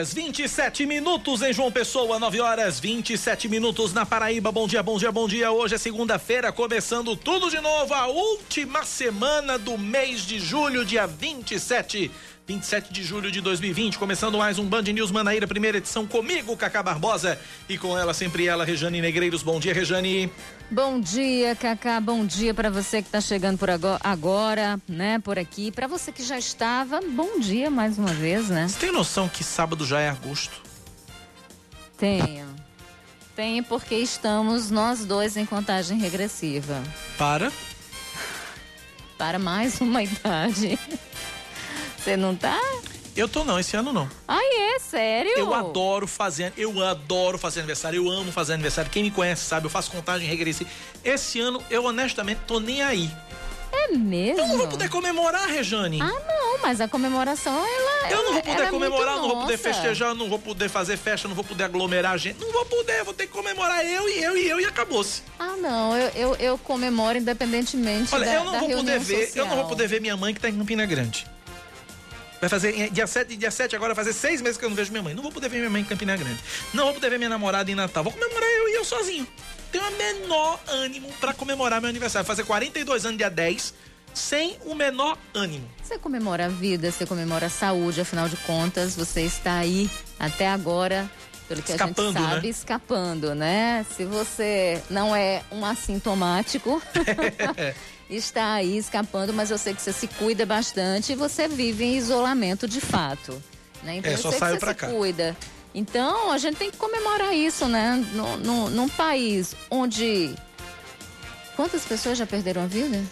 Horas 27 minutos em João Pessoa, 9 horas 27 minutos na Paraíba. Bom dia, bom dia, bom dia. Hoje é segunda-feira, começando tudo de novo, a última semana do mês de julho, dia 27 27 de julho de 2020, começando mais um Band News Manaíra, primeira edição comigo, Cacá Barbosa, e com ela sempre ela, Rejane Negreiros. Bom dia, Rejane. Bom dia, Cacá. Bom dia para você que está chegando por agora, agora, né, por aqui. Para você que já estava, bom dia mais uma vez, né? Você tem noção que sábado já é agosto? Tenho. Tenho porque estamos nós dois em contagem regressiva. Para? Para mais uma idade. Você não tá? Eu tô não, esse ano não. Ai, é sério? Eu adoro fazer, eu adoro fazer aniversário, eu amo fazer aniversário. Quem me conhece sabe, eu faço contagem regressiva. Esse ano eu honestamente tô nem aí. É mesmo? Eu não vou poder comemorar, Rejane. Ah, não, mas a comemoração, ela. Eu não vou poder é comemorar, não vou poder festejar, não vou poder fazer festa, não vou poder aglomerar gente. Não vou poder, vou ter que comemorar eu e eu e eu e acabou-se. Ah, não, eu, eu, eu comemoro independentemente. Olha, da, eu não vou poder ver, social. eu não vou poder ver minha mãe que tá em Campina Grande. Vai fazer dia 7, dia 7 agora, vai fazer seis meses que eu não vejo minha mãe. Não vou poder ver minha mãe em Campina Grande. Não vou poder ver minha namorada em Natal. Vou comemorar eu e eu sozinho. Tenho o menor ânimo para comemorar meu aniversário. Fazer 42 anos dia 10, sem o menor ânimo. Você comemora a vida, você comemora a saúde, afinal de contas, você está aí até agora pelo que escapando, a gente sabe, né? escapando, né? Se você não é um assintomático, está aí escapando, mas eu sei que você se cuida bastante e você vive em isolamento de fato. Né? Então é, só saio se cá. cuida. Então a gente tem que comemorar isso, né? No, no, num país onde. Quantas pessoas já perderam a vida?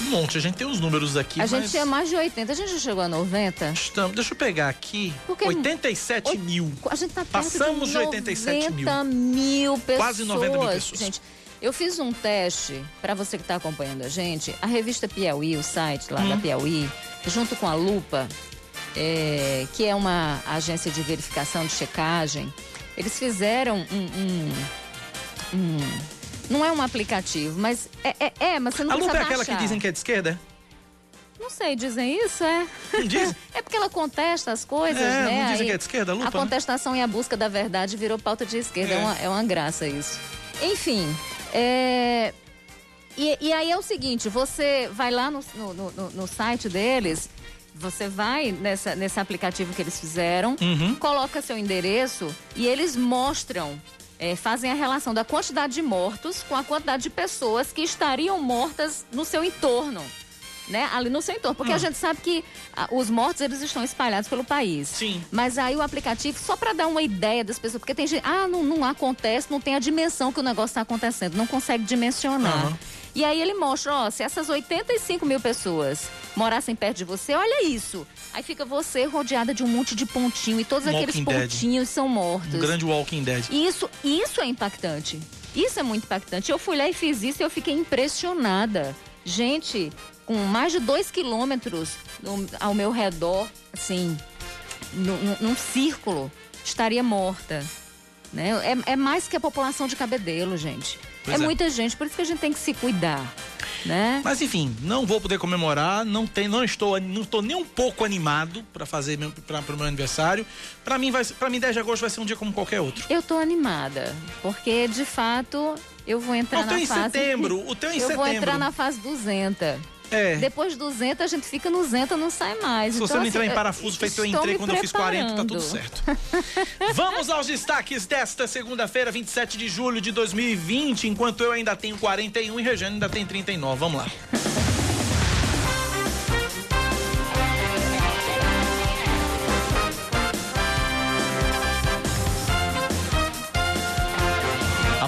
Um monte, a gente tem os números aqui. A mas... gente tinha mais de 80, a gente já chegou a 90? Estamos, deixa eu pegar aqui. Porque 87 oit- mil. A gente tá Passamos de de 87 mil. 90 mil pessoas. Quase 90 mil pessoas. Gente, eu fiz um teste, para você que está acompanhando a gente, a revista Piauí, o site lá Hum. da Piauí, junto com a Lupa, é, que é uma agência de verificação de checagem, eles fizeram um. um- um- não é um aplicativo, mas é, é, é, mas você não A lupa é precisa aquela que dizem que é de esquerda? Não sei, dizem isso, é? Diz? É porque ela contesta as coisas, É, né? não dizem Aí que é de esquerda, a lupa, A né? contestação e a busca da verdade virou pauta de esquerda. É, É. uma, é uma graça isso. Enfim, é... E, e aí é o seguinte, você vai lá no, no, no- no site deles, você vai nessa, nesse aplicativo que eles fizeram, Uhum. coloca seu endereço e eles mostram, é, fazem a relação da quantidade de mortos com a quantidade de pessoas que estariam mortas no seu entorno. Né? Ali no seu entorno. Porque Hum. a gente sabe que ah, os mortos eles estão espalhados pelo país. Sim. Mas aí o aplicativo, só para dar uma ideia das pessoas, porque tem gente, ah, não, não acontece, não tem a dimensão que o negócio está acontecendo, não consegue dimensionar. Aham. E aí ele mostra, ó, se essas 85 mil pessoas morassem perto de você, olha isso. Aí fica você rodeada de um monte de pontinho e todos Um aqueles Walking Dead. pontinhos são mortos. Um grande Walking Dead. Isso, isso é impactante. Isso é muito impactante. Eu fui lá e fiz isso e eu fiquei impressionada. Gente, com mais de dois quilômetros ao meu redor, assim, nu- nu- num círculo, estaria morta. Né? É, é mais que a população de Cabedelo, gente. Pois é, é. muita gente, por isso que a gente tem que se cuidar. Né? Mas enfim, não vou poder comemorar, não tem, não estou, não estou nem um pouco animado para fazer meu, para o meu aniversário. Para mim vai, para mim 10 de agosto vai ser um dia como qualquer outro. Eu tô animada, porque de fato eu vou entrar O teu na fase. setembro, o teu em eu vou setembro. entrar na fase 200. É. Depois de 200, a gente fica no Zenta, não sai mais. Se Então, você não assim, entrar em parafuso feito eu entrei quando eu fiz 40, tá tudo preparando. certo. Vamos aos destaques desta segunda-feira, 27 de julho de 2020, enquanto eu ainda tenho 41 e Regiane ainda tem 39. Vamos lá.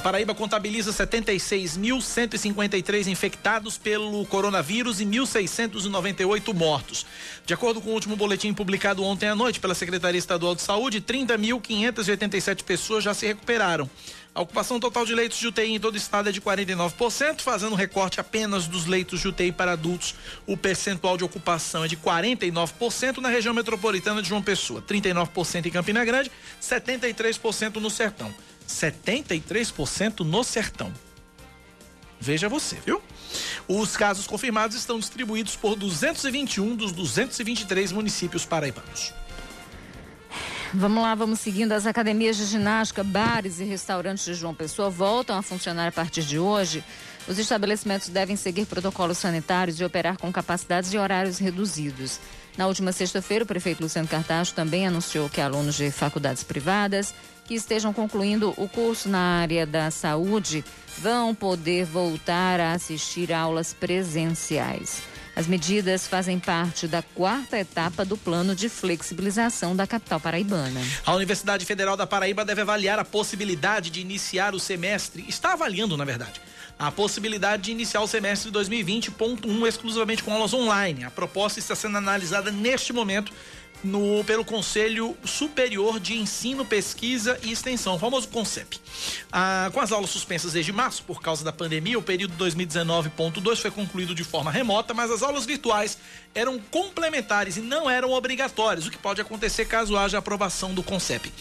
Paraíba contabiliza 76.153 infectados pelo coronavírus e 1.698 mortos. De acordo com o último boletim publicado ontem à noite pela Secretaria Estadual de Saúde, 30.587 pessoas já se recuperaram. A ocupação total de leitos de UTI em todo o estado é de 49%, fazendo recorte apenas dos leitos de UTI para adultos. O percentual de ocupação é de 49% na região metropolitana de João Pessoa, 39% em Campina Grande, 73% no Sertão. 73% no Sertão. Veja você, viu? Os casos confirmados estão distribuídos por 221 dos 223 municípios paraibanos. Vamos lá, vamos seguindo. As academias de ginástica, bares e restaurantes de João Pessoa voltam a funcionar a partir de hoje. Os estabelecimentos devem seguir protocolos sanitários e operar com capacidades e horários reduzidos. Na última sexta-feira, o prefeito Luciano Cartacho também anunciou que alunos de faculdades privadas que estejam concluindo o curso na área da saúde vão poder voltar a assistir aulas presenciais. As medidas fazem parte da quarta etapa do plano de flexibilização da capital paraibana. A Universidade Federal da Paraíba deve avaliar a possibilidade de iniciar o semestre, está avaliando, na verdade, a possibilidade de iniciar o semestre 2020.1 exclusivamente com aulas online. A proposta está sendo analisada neste momento no, pelo Conselho Superior de Ensino, Pesquisa e Extensão, o famoso CONCEP. Ah, com as aulas suspensas desde março por causa da pandemia, o período 2019.2 foi concluído de forma remota, mas as aulas virtuais eram complementares e não eram obrigatórias, o que pode acontecer caso haja aprovação do CONCEP.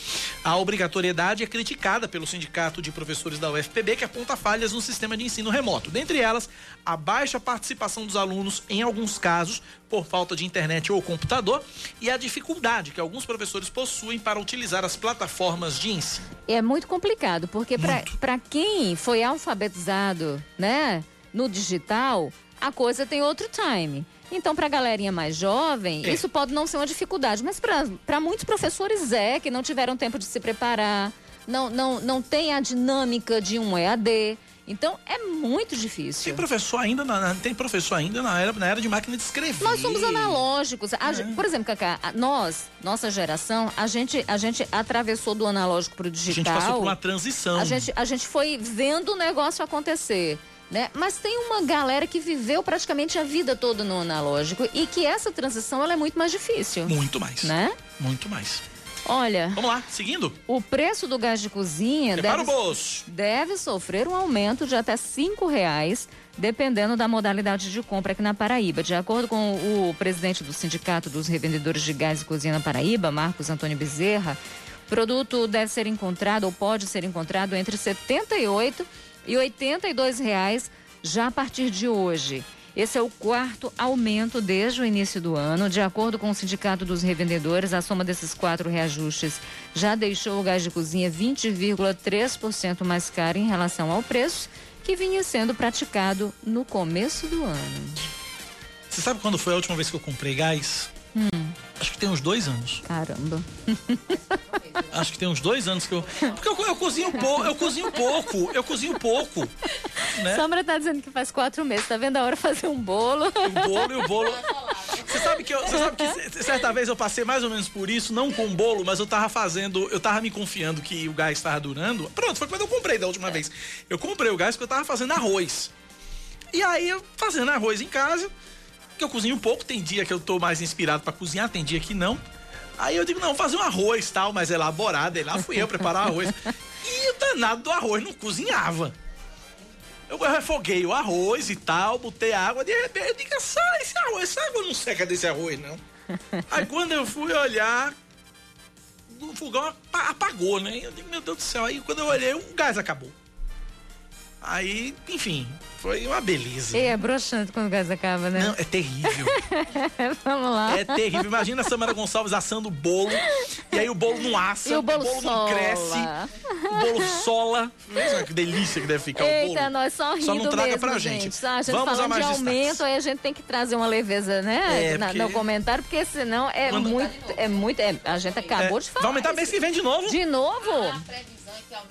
A obrigatoriedade é criticada pelo Sindicato de Professores da UFPB, que aponta falhas no sistema de ensino remoto. Dentre elas, a baixa participação dos alunos, em alguns casos, por falta de internet ou computador, e a dificuldade que alguns professores possuem para utilizar as plataformas de ensino. É muito complicado, porque para quem foi alfabetizado né, no digital, a coisa tem outro time. Então, para a galerinha mais jovem, é. isso pode não ser uma dificuldade, mas para muitos professores é, que não tiveram tempo de se preparar, não, não, não tem a dinâmica de um EAD. Então é muito difícil. Tem professor ainda na, tem professor ainda na era, na era de máquina de escrever. Nós somos analógicos. A, é. Por exemplo, Cacá, nós, nossa geração, a gente, a gente atravessou do analógico para o digital. A gente passou por uma transição. A gente, a gente foi vendo o negócio acontecer. Né? Mas tem uma galera que viveu praticamente a vida toda no analógico e que essa transição ela é muito mais difícil. Muito mais. Né? Muito mais. Olha. Vamos lá, seguindo. O preço do gás de cozinha deve, deve, sofrer um aumento de até cinco reais, dependendo da modalidade de compra aqui na Paraíba. De acordo com o presidente do Sindicato dos Revendedores de Gás e Cozinha na Paraíba, Marcos Antônio Bezerra, o produto deve ser encontrado ou pode ser encontrado entre 78 e 82 reais já a partir de hoje. Esse é o quarto aumento desde o início do ano. De acordo com o Sindicato dos Revendedores, a soma desses quatro reajustes já deixou o gás de cozinha 20,3% mais caro em relação ao preço que vinha sendo praticado no começo do ano. Você sabe quando foi a última vez que eu comprei gás? Hum. Acho que tem uns dois anos. Caramba. Acho que tem uns dois anos que eu. Porque eu, eu cozinho pouco, eu cozinho pouco, eu cozinho pouco. Né? Sombra tá dizendo que faz quatro meses, tá vendo a hora de fazer um bolo? O bolo e o bolo. Você sabe que eu, você sabe que certa vez eu passei mais ou menos por isso, não com bolo, mas eu tava fazendo, eu tava me confiando que o gás tava durando. Pronto, foi quando eu comprei da última vez. Eu comprei o gás porque eu tava fazendo arroz. E aí, eu fazendo arroz em casa, que eu cozinho pouco, tem dia que eu tô mais inspirado para cozinhar, tem dia que não. Aí eu digo, não, fazer um arroz tal, mais elaborado. E lá fui eu preparar arroz. E o danado do arroz não cozinhava. Eu refoguei o arroz e tal, botei água, de repente eu digo, sai esse arroz, essa água não seca desse arroz, não. Aí quando eu fui olhar, o fogão apagou, né? Eu digo, meu Deus do céu, aí quando eu olhei, o gás acabou. Aí, enfim, foi uma beleza. E é broxante quando o gás acaba, né? Não, é terrível. Vamos lá. É terrível. Imagina a Samara Gonçalves assando o bolo e aí o bolo não assa, e o bolo, o bolo não cresce, o bolo sola. Veja que delícia que deve ficar Eita, o bolo. Eita, nós só rindo Só não traga mesmo, pra gente. gente. Só a gente Vamos falando de aumento, aí a gente tem que trazer uma leveza, né? É, Na, porque... No comentário, porque senão é quando... muito, é muito... É, a gente acabou é, de falar. Vai aumentar mês que vem de novo. De novo? Ah,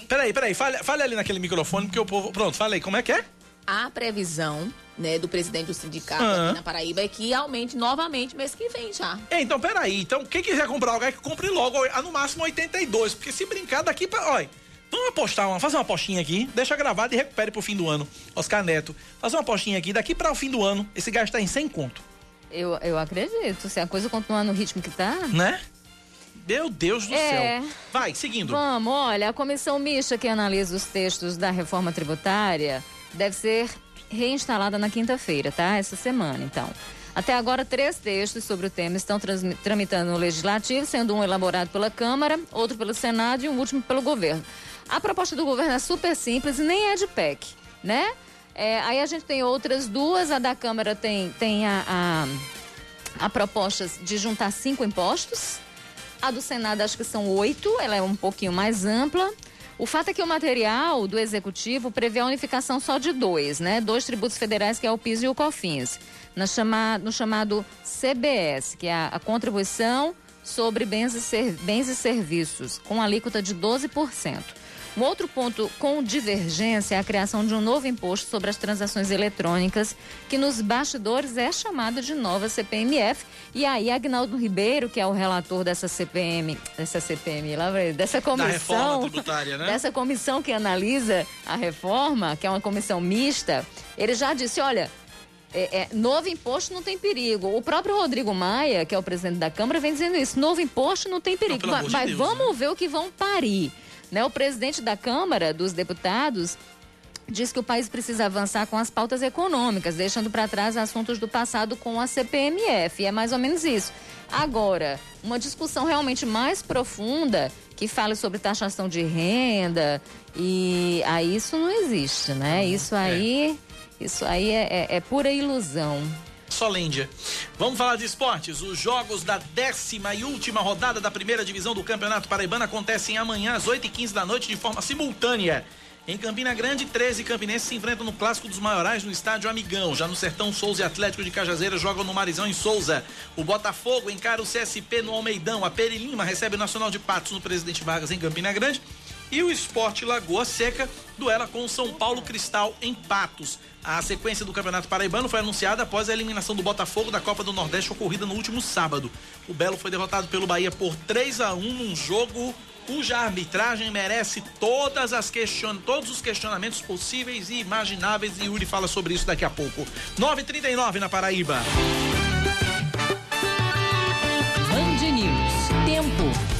Peraí, peraí, fale, fale ali naquele microfone, porque o povo. Pronto, fala aí, como é que é? A previsão né, do presidente do sindicato uhum. aqui na Paraíba é que aumente novamente mês que vem já. É, então, peraí. Então, quem quiser comprar o que compre logo, a no máximo 82. Porque se brincar daqui pra. Olha, vamos apostar, uma, fazer uma apostinha aqui, deixa gravado e recupere pro fim do ano. Oscar Neto, fazer uma apostinha aqui, daqui para o fim do ano, esse gasto tá em 100 conto. Eu, eu acredito. Se a coisa continuar no ritmo que tá. Né? Meu Deus do é. céu. Vai, seguindo. Vamos, olha, a comissão mista que analisa os textos da reforma tributária deve ser reinstalada na quinta-feira, tá? Essa semana, então. Até agora, três textos sobre o tema estão tramitando no Legislativo, sendo um elaborado pela Câmara, outro pelo Senado e um último pelo governo. A proposta do governo é super simples e nem é de PEC, né? É, aí a gente tem outras duas, a da Câmara tem, tem a, a, a proposta de juntar cinco impostos, a do Senado acho que são oito, ela é um pouquinho mais ampla. O fato é que o material do Executivo prevê a unificação só de dois, né? Dois tributos federais, que é o PIS e o COFINS, no chamado, CBS, que é a, a contribuição sobre bens e, ser, bens e serviços, com alíquota de 12%. Um outro ponto com divergência é a criação de um novo imposto sobre as transações eletrônicas, que nos bastidores é chamada de nova CPMF. E aí, Agnaldo Ribeiro, que é o relator dessa CPM, dessa CPM, dessa comissão, né? dessa comissão que analisa a reforma, que é uma comissão mista, ele já disse, olha, é, é, novo imposto não tem perigo. O próprio Rodrigo Maia, que é o presidente da Câmara, vem dizendo isso. Novo imposto não tem perigo. Não, mas, de Deus, vamos né? ver o que vão parir. Né? O presidente da Câmara dos Deputados diz que o país precisa avançar com as pautas econômicas, deixando para trás assuntos do passado com a CPMF. E é mais ou menos isso. Agora, uma discussão realmente mais profunda que fale sobre taxação de renda e aí isso não existe, né? Isso aí, é. isso aí é, é, é pura ilusão. Solêndia. Vamos falar de esportes. Os jogos da décima e última rodada da primeira divisão do Campeonato Paraibano acontecem amanhã às 8h15 da noite de forma simultânea. Em Campina Grande, 13 campinenses se enfrentam no Clássico dos Maiorais no estádio Amigão. Já no Sertão, Souza e Atlético de Cajazeira jogam no Marizão em Souza. O Botafogo encara o CSP no Almeidão. A Peri Lima recebe o Nacional de Patos no Presidente Vargas em Campina Grande. E o Esporte Lagoa Seca duela com o São Paulo Cristal em Patos. A sequência do Campeonato Paraibano foi anunciada após a eliminação do Botafogo da Copa do Nordeste ocorrida no último sábado. O Belo foi derrotado pelo Bahia por 3 a 1 num jogo cuja arbitragem merece todas as question... todos os questionamentos possíveis e imagináveis e Yuri fala sobre isso daqui a pouco. 9:39 na Paraíba. Band News. Tempo.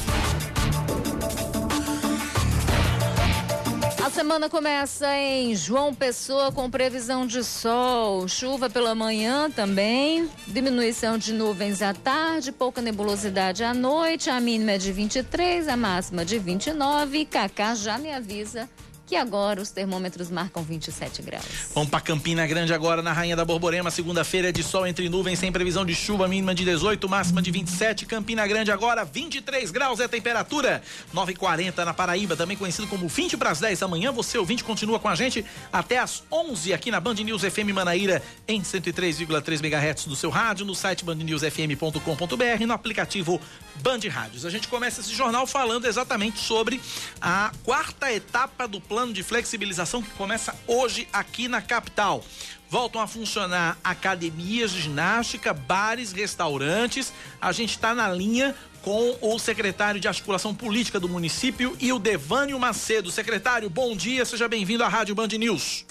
A semana começa em João Pessoa com previsão de sol, chuva pela manhã também, diminuição de nuvens à tarde, pouca nebulosidade à noite, a mínima é de 23, a máxima de 29. Cacá já me avisa que agora os termômetros marcam 27 graus. Vamos para Campina Grande agora, na Rainha da Borborema, segunda-feira de sol entre nuvens, sem previsão de chuva, mínima de 18, máxima de 27. Campina Grande agora, 23 graus é a temperatura. 9h40 na Paraíba, também conhecido como 20 para as 10 da manhã. Você, ouvinte, continua com a gente até as 11 aqui na Band News FM Manaíra, em 103,3 MHz do seu rádio, no site bandnewsfm.com.br, no aplicativo Band Rádios. A gente começa esse jornal falando exatamente sobre a quarta etapa do plano plano de flexibilização que começa hoje aqui na capital. Voltam a funcionar academias de ginástica, bares, restaurantes. A gente está na linha com o secretário de articulação política do município e o Devânio Macedo. Secretário, bom dia, seja bem-vindo à Rádio Band News.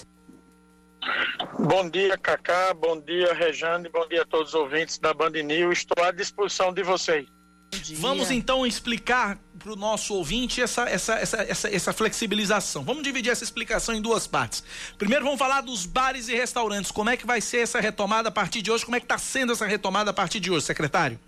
Bom dia, Cacá, bom dia, Rejane, bom dia a todos os ouvintes da Band News. Estou à disposição de vocês. Vamos então explicar para o nosso ouvinte essa, essa, essa, essa, essa flexibilização. Vamos dividir essa explicação em duas partes. Primeiro vamos falar dos bares e restaurantes. Como é que vai ser essa retomada a partir de hoje? Como é que está sendo essa retomada a partir de hoje, secretário?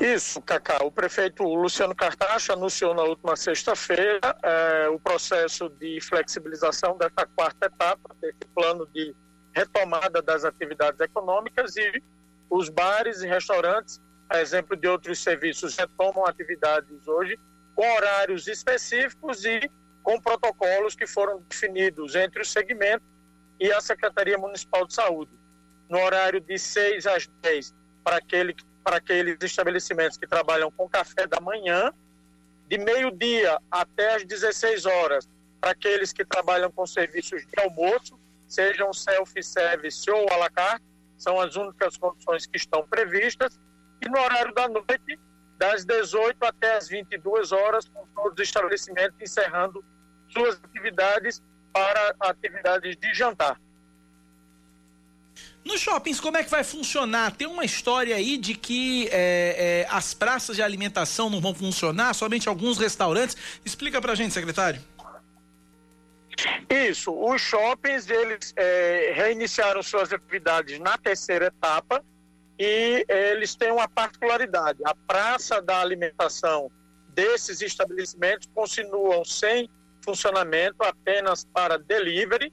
Isso, Cacá. O prefeito Luciano Cartacho anunciou na última sexta-feira é, o processo de flexibilização dessa quarta etapa, desse plano de retomada das atividades econômicas e os bares e restaurantes a exemplo de outros serviços, retomam atividades hoje com horários específicos e com protocolos que foram definidos entre o segmento e a Secretaria Municipal de Saúde. No horário de 6 às 10, para, aquele, para aqueles estabelecimentos que trabalham com café da manhã, de meio-dia até às 16 horas, para aqueles que trabalham com serviços de almoço, sejam self-service ou à la carte, são as únicas condições que estão previstas, e no horário da noite, das 18 até as 22 horas, com todos os estabelecimentos encerrando suas atividades para atividades de jantar. Nos shoppings, como é que vai funcionar? Tem uma história aí de que é, é, as praças de alimentação não vão funcionar, somente alguns restaurantes. Explica pra gente, secretário. Isso, os shoppings, eles é, reiniciaram suas atividades na terceira etapa e eles têm uma particularidade. A praça da alimentação desses estabelecimentos continuam sem funcionamento, apenas para delivery,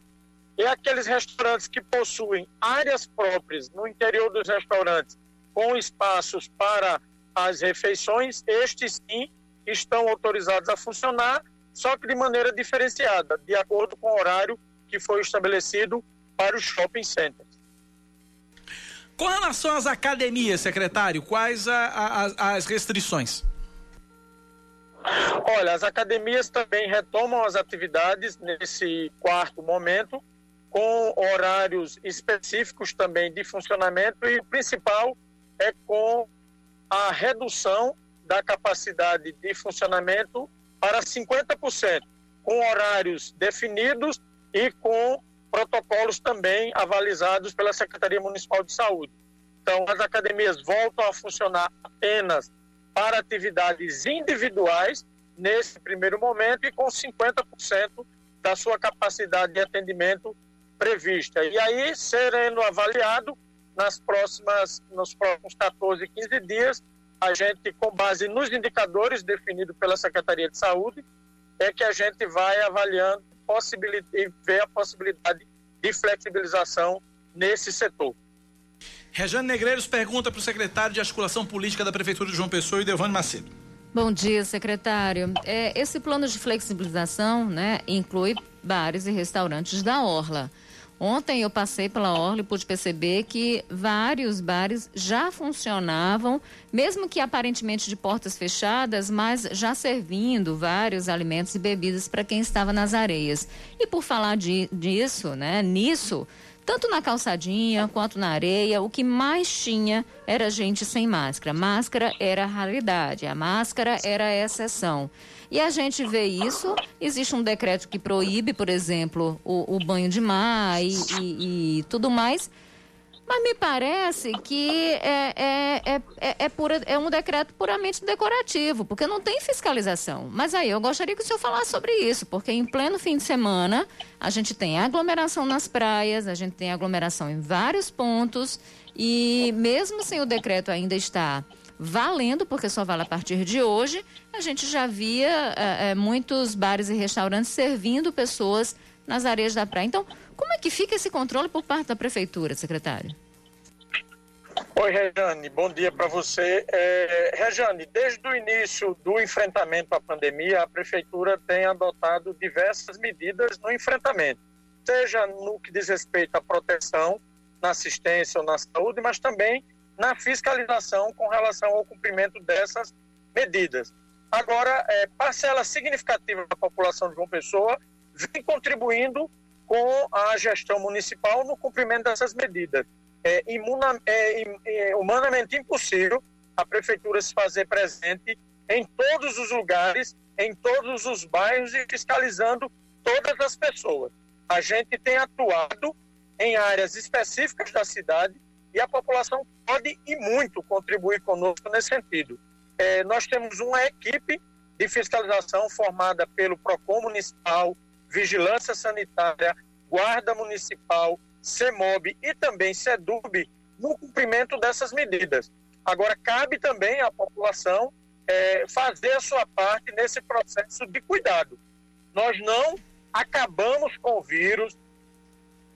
e aqueles restaurantes que possuem áreas próprias no interior dos restaurantes, com espaços para as refeições, estes sim estão autorizados a funcionar, só que de maneira diferenciada, de acordo com o horário que foi estabelecido para os shopping centers. Com relação às academias, secretário, quais a, a, as restrições? Olha, as academias também retomam as atividades nesse quarto momento, com horários específicos também de funcionamento e o principal é com a redução da capacidade de funcionamento para 50%, com horários definidos e com protocolos também avalizados pela Secretaria Municipal de Saúde. Então, as academias voltam a funcionar apenas para atividades individuais nesse primeiro momento e com 50% da sua capacidade de atendimento prevista. E aí, sendo avaliado nas próximas, nos próximos 14, 15 dias, a gente, com base nos indicadores definidos pela Secretaria de Saúde, é que a gente vai avaliando e ver a possibilidade de flexibilização nesse setor. Rejane Negreiros pergunta para o secretário de Articulação Política da Prefeitura de João Pessoa e Devane Macedo. Bom dia, secretário. É, esse plano de flexibilização né, inclui bares e restaurantes da Orla. Ontem eu passei pela Orla e pude perceber que vários bares já funcionavam, mesmo que aparentemente de portas fechadas, mas já servindo vários alimentos e bebidas para quem estava nas areias. E por falar de, disso, né, nisso, tanto na calçadinha quanto na areia, o que mais tinha era gente sem máscara. Máscara era a raridade, a máscara era a exceção. E a gente vê isso. Existe um decreto que proíbe, por exemplo, o, o banho de mar e, e, e, tudo mais. Mas me parece que é, é, é, é, é, pura, é um decreto puramente decorativo, porque não tem fiscalização. Mas aí eu gostaria que o senhor falasse sobre isso, porque em pleno fim de semana a gente tem aglomeração nas praias, a gente tem aglomeração em vários pontos, e mesmo sem o decreto ainda estar valendo, porque só vale a partir de hoje, a gente já via é, é, muitos bares e restaurantes servindo pessoas nas areias da praia. Então, como é que fica esse controle por parte da prefeitura, secretário? Oi, Rejane, bom dia para você. É, Rejane, desde o início do enfrentamento à pandemia, a prefeitura tem adotado diversas medidas no enfrentamento, seja no que diz respeito à proteção, na assistência ou na saúde, mas também na fiscalização com relação ao cumprimento dessas medidas. Agora, é, parcela significativa da população de João Pessoa vem contribuindo com a gestão municipal no cumprimento dessas medidas. É, imuna, é, é humanamente impossível a prefeitura se fazer presente em todos os lugares, em todos os bairros e fiscalizando todas as pessoas. A gente tem atuado em áreas específicas da cidade e a população pode e muito contribuir conosco nesse sentido. É, nós temos uma equipe de fiscalização formada pelo PROCON Municipal, Vigilância Sanitária, Guarda Municipal, CEMOB e também SEDUB no cumprimento dessas medidas. Agora, cabe também à população é, fazer a sua parte nesse processo de cuidado. Nós não acabamos com o vírus,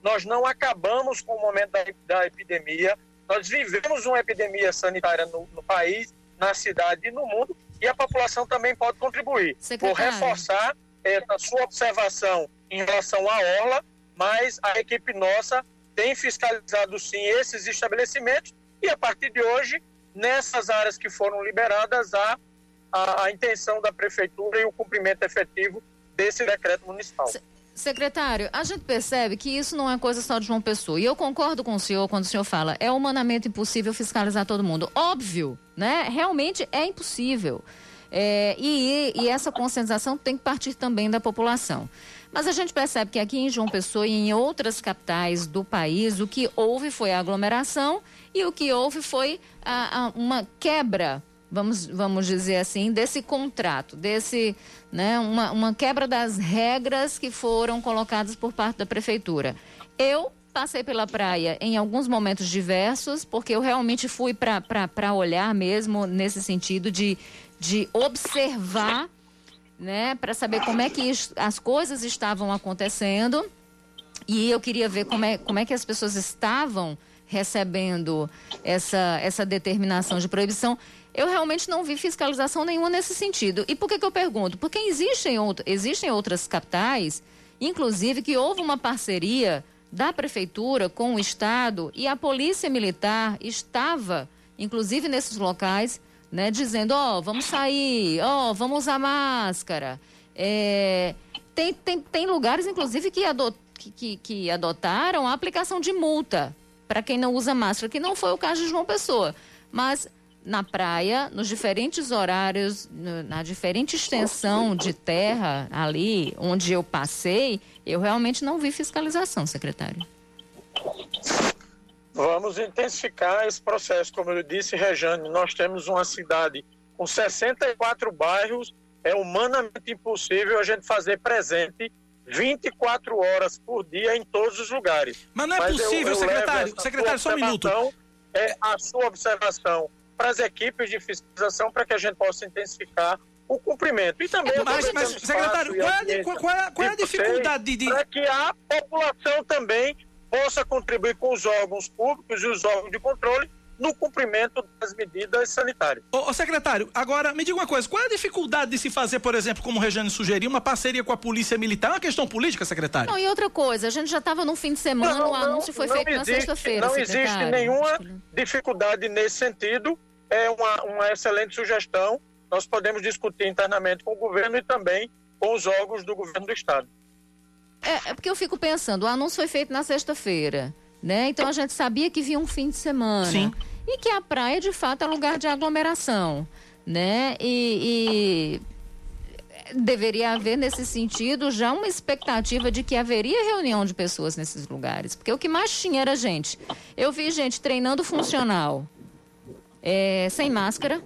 nós não acabamos com o momento da, da epidemia. Nós vivemos uma epidemia sanitária no, no, país, na cidade e no mundo, e a população também pode contribuir. Secretário. Vou reforçar essa sua observação em relação à orla, mas a equipe nossa tem fiscalizado sim esses estabelecimentos e a partir de hoje, nessas áreas que foram liberadas, há a, a intenção da prefeitura e o cumprimento efetivo desse decreto municipal. Secretário, a gente percebe que isso não é coisa só de João Pessoa. E eu concordo com o senhor quando o senhor fala, é humanamente impossível fiscalizar todo mundo. Óbvio, né? Realmente é impossível. É, e, e essa conscientização tem que partir também da população. Mas a gente percebe que aqui em João Pessoa e em outras capitais do país, o que houve foi a aglomeração e o que houve foi a, a, uma quebra, vamos, vamos dizer assim, desse contrato, desse, né, uma, uma quebra das regras que foram colocadas por parte da prefeitura. Eu passei pela praia em alguns momentos diversos, porque eu realmente fui para olhar mesmo nesse sentido de, de observar né, para saber como é que as coisas estavam acontecendo. E eu queria ver como é, como é que as pessoas estavam recebendo essa, essa determinação de proibição. Eu realmente não vi fiscalização nenhuma nesse sentido. E por que, que eu pergunto? Porque existem, out existem outras capitais, inclusive, que houve uma parceria da prefeitura com o Estado e a Polícia Militar estava, inclusive, nesses locais né? Dizendo, ó, oh, vamos sair, ó, oh, vamos usar máscara. É, tem, tem, tem lugares, inclusive, que, adot, que, que, adotaram a aplicação de multa para quem não usa máscara, que não foi o caso de João Pessoa. Mas na praia, nos diferentes horários, na diferente extensão de terra ali onde eu passei, eu realmente não vi fiscalização, secretário. Vamos intensificar esse processo. Como eu disse, Rejane, nós temos uma cidade com 64 bairros, é humanamente impossível a gente fazer presente 24 horas por dia em todos os lugares. Mas não é Mas possível, eu, eu secretário. Secretário, só um minuto. É a sua observação para as equipes de fiscalização para que a gente possa intensificar o cumprimento. E também mas, mas secretário, qual é, qual, é, qual é a dificuldade de, de... Para que a população também possa contribuir com os órgãos públicos e os órgãos de controle no cumprimento das medidas sanitárias. Ô, ô, secretário, agora me diga uma coisa, qual é a dificuldade de se fazer, por exemplo, como o Regiane sugeriu, uma parceria com a polícia militar? É uma questão política, secretário? Não, e outra coisa, a gente já estava no fim de semana, não, o anúncio foi feito existe, na sexta-feira, Não existe nenhuma dificuldade nesse sentido, é uma, uma excelente sugestão, nós podemos discutir internamente com o governo e também com os órgãos do governo do Estado. É, é porque eu fico pensando, o anúncio foi feito na sexta-feira, né? Então a gente sabia que vinha um fim de semana. Sim. E que a praia, de fato, é lugar de aglomeração, né? e, e deveria haver nesse sentido já uma expectativa de que haveria reunião de pessoas nesses lugares, porque o que mais tinha era gente. Eu vi gente treinando funcional é, sem máscara,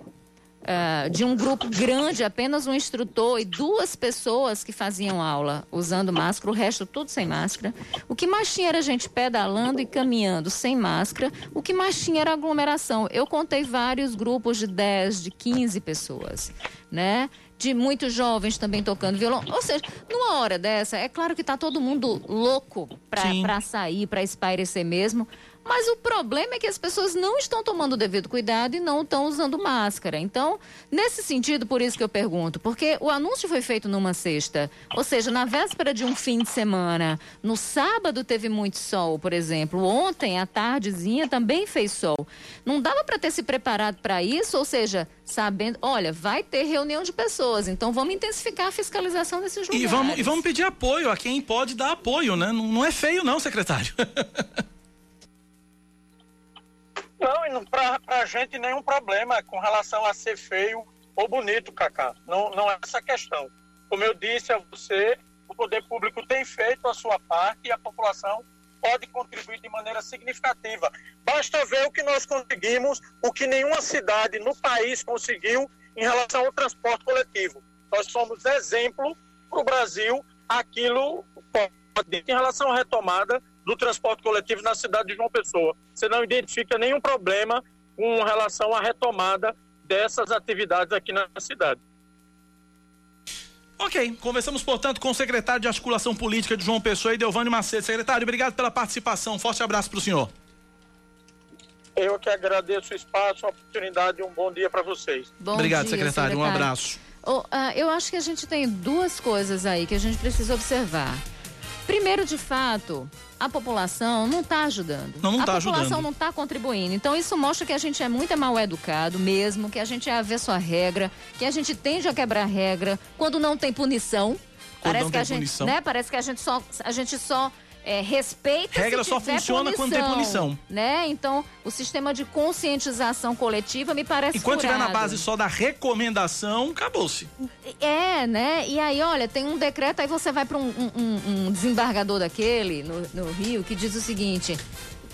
uh, de um grupo grande, apenas um instrutor e duas pessoas que faziam aula usando máscara, o resto tudo sem máscara. O que mais tinha era gente pedalando e caminhando sem máscara. O que mais tinha era aglomeração. Eu contei vários grupos de 10, de 15 pessoas, né? de muitos jovens também tocando violão. Ou seja, numa hora dessa, é claro que está todo mundo louco para sair, para espairecer mesmo. Mas o problema é que as pessoas não estão tomando o devido cuidado e não estão usando máscara. Então, nesse sentido, por isso que eu pergunto, porque o anúncio foi feito numa sexta, ou seja, na véspera de um fim de semana. No sábado teve muito sol, por exemplo. Ontem, à tardezinha, também fez sol. Não dava para ter se preparado para isso, ou seja, sabendo, olha, vai ter reunião de pessoas, então vamos intensificar a fiscalização desses lugares. E vamos, e vamos pedir apoio a quem pode dar apoio, né? Não, não é feio, não, secretário. Não, para a gente nenhum problema com relação a ser feio ou bonito, Cacá. Não, não é essa questão. Como eu disse a você, o poder público tem feito a sua parte e a população pode contribuir de maneira significativa. Basta ver o que nós conseguimos, o que nenhuma cidade no país conseguiu em relação ao transporte coletivo. Nós somos exemplo para o Brasil aquilo pode, em relação à retomada do transporte coletivo na cidade de João Pessoa. Você não identifica nenhum problema com relação à retomada dessas atividades aqui na cidade. Ok, conversamos, portanto, com o secretário de Articulação Política de João Pessoa e Delvânio Macedo. Secretário, obrigado pela participação. Forte abraço para o senhor. Eu que agradeço o espaço, a oportunidade e um bom dia para vocês. Bom obrigado, dia, secretário. secretário. Um abraço. Oh, uh, eu acho que a gente tem duas coisas aí que a gente precisa observar. Primeiro, de fato, a população não está ajudando. Não, não tá ajudando. A população não está contribuindo. Então, isso mostra que a gente é muito mal educado mesmo, que a gente é avesso à regra, que a gente tende a quebrar regra quando não tem punição. Quando Parece que a gente, punição. né? Parece que a gente só, a gente só é, respeita regra só funciona punição, quando tem punição né? Então o sistema de conscientização coletiva me parece e quando furado. tiver na base só da recomendação acabou-se. É né? E aí olha tem um decreto aí você vai para um, um, um, desembargador daquele no, no Rio que diz o seguinte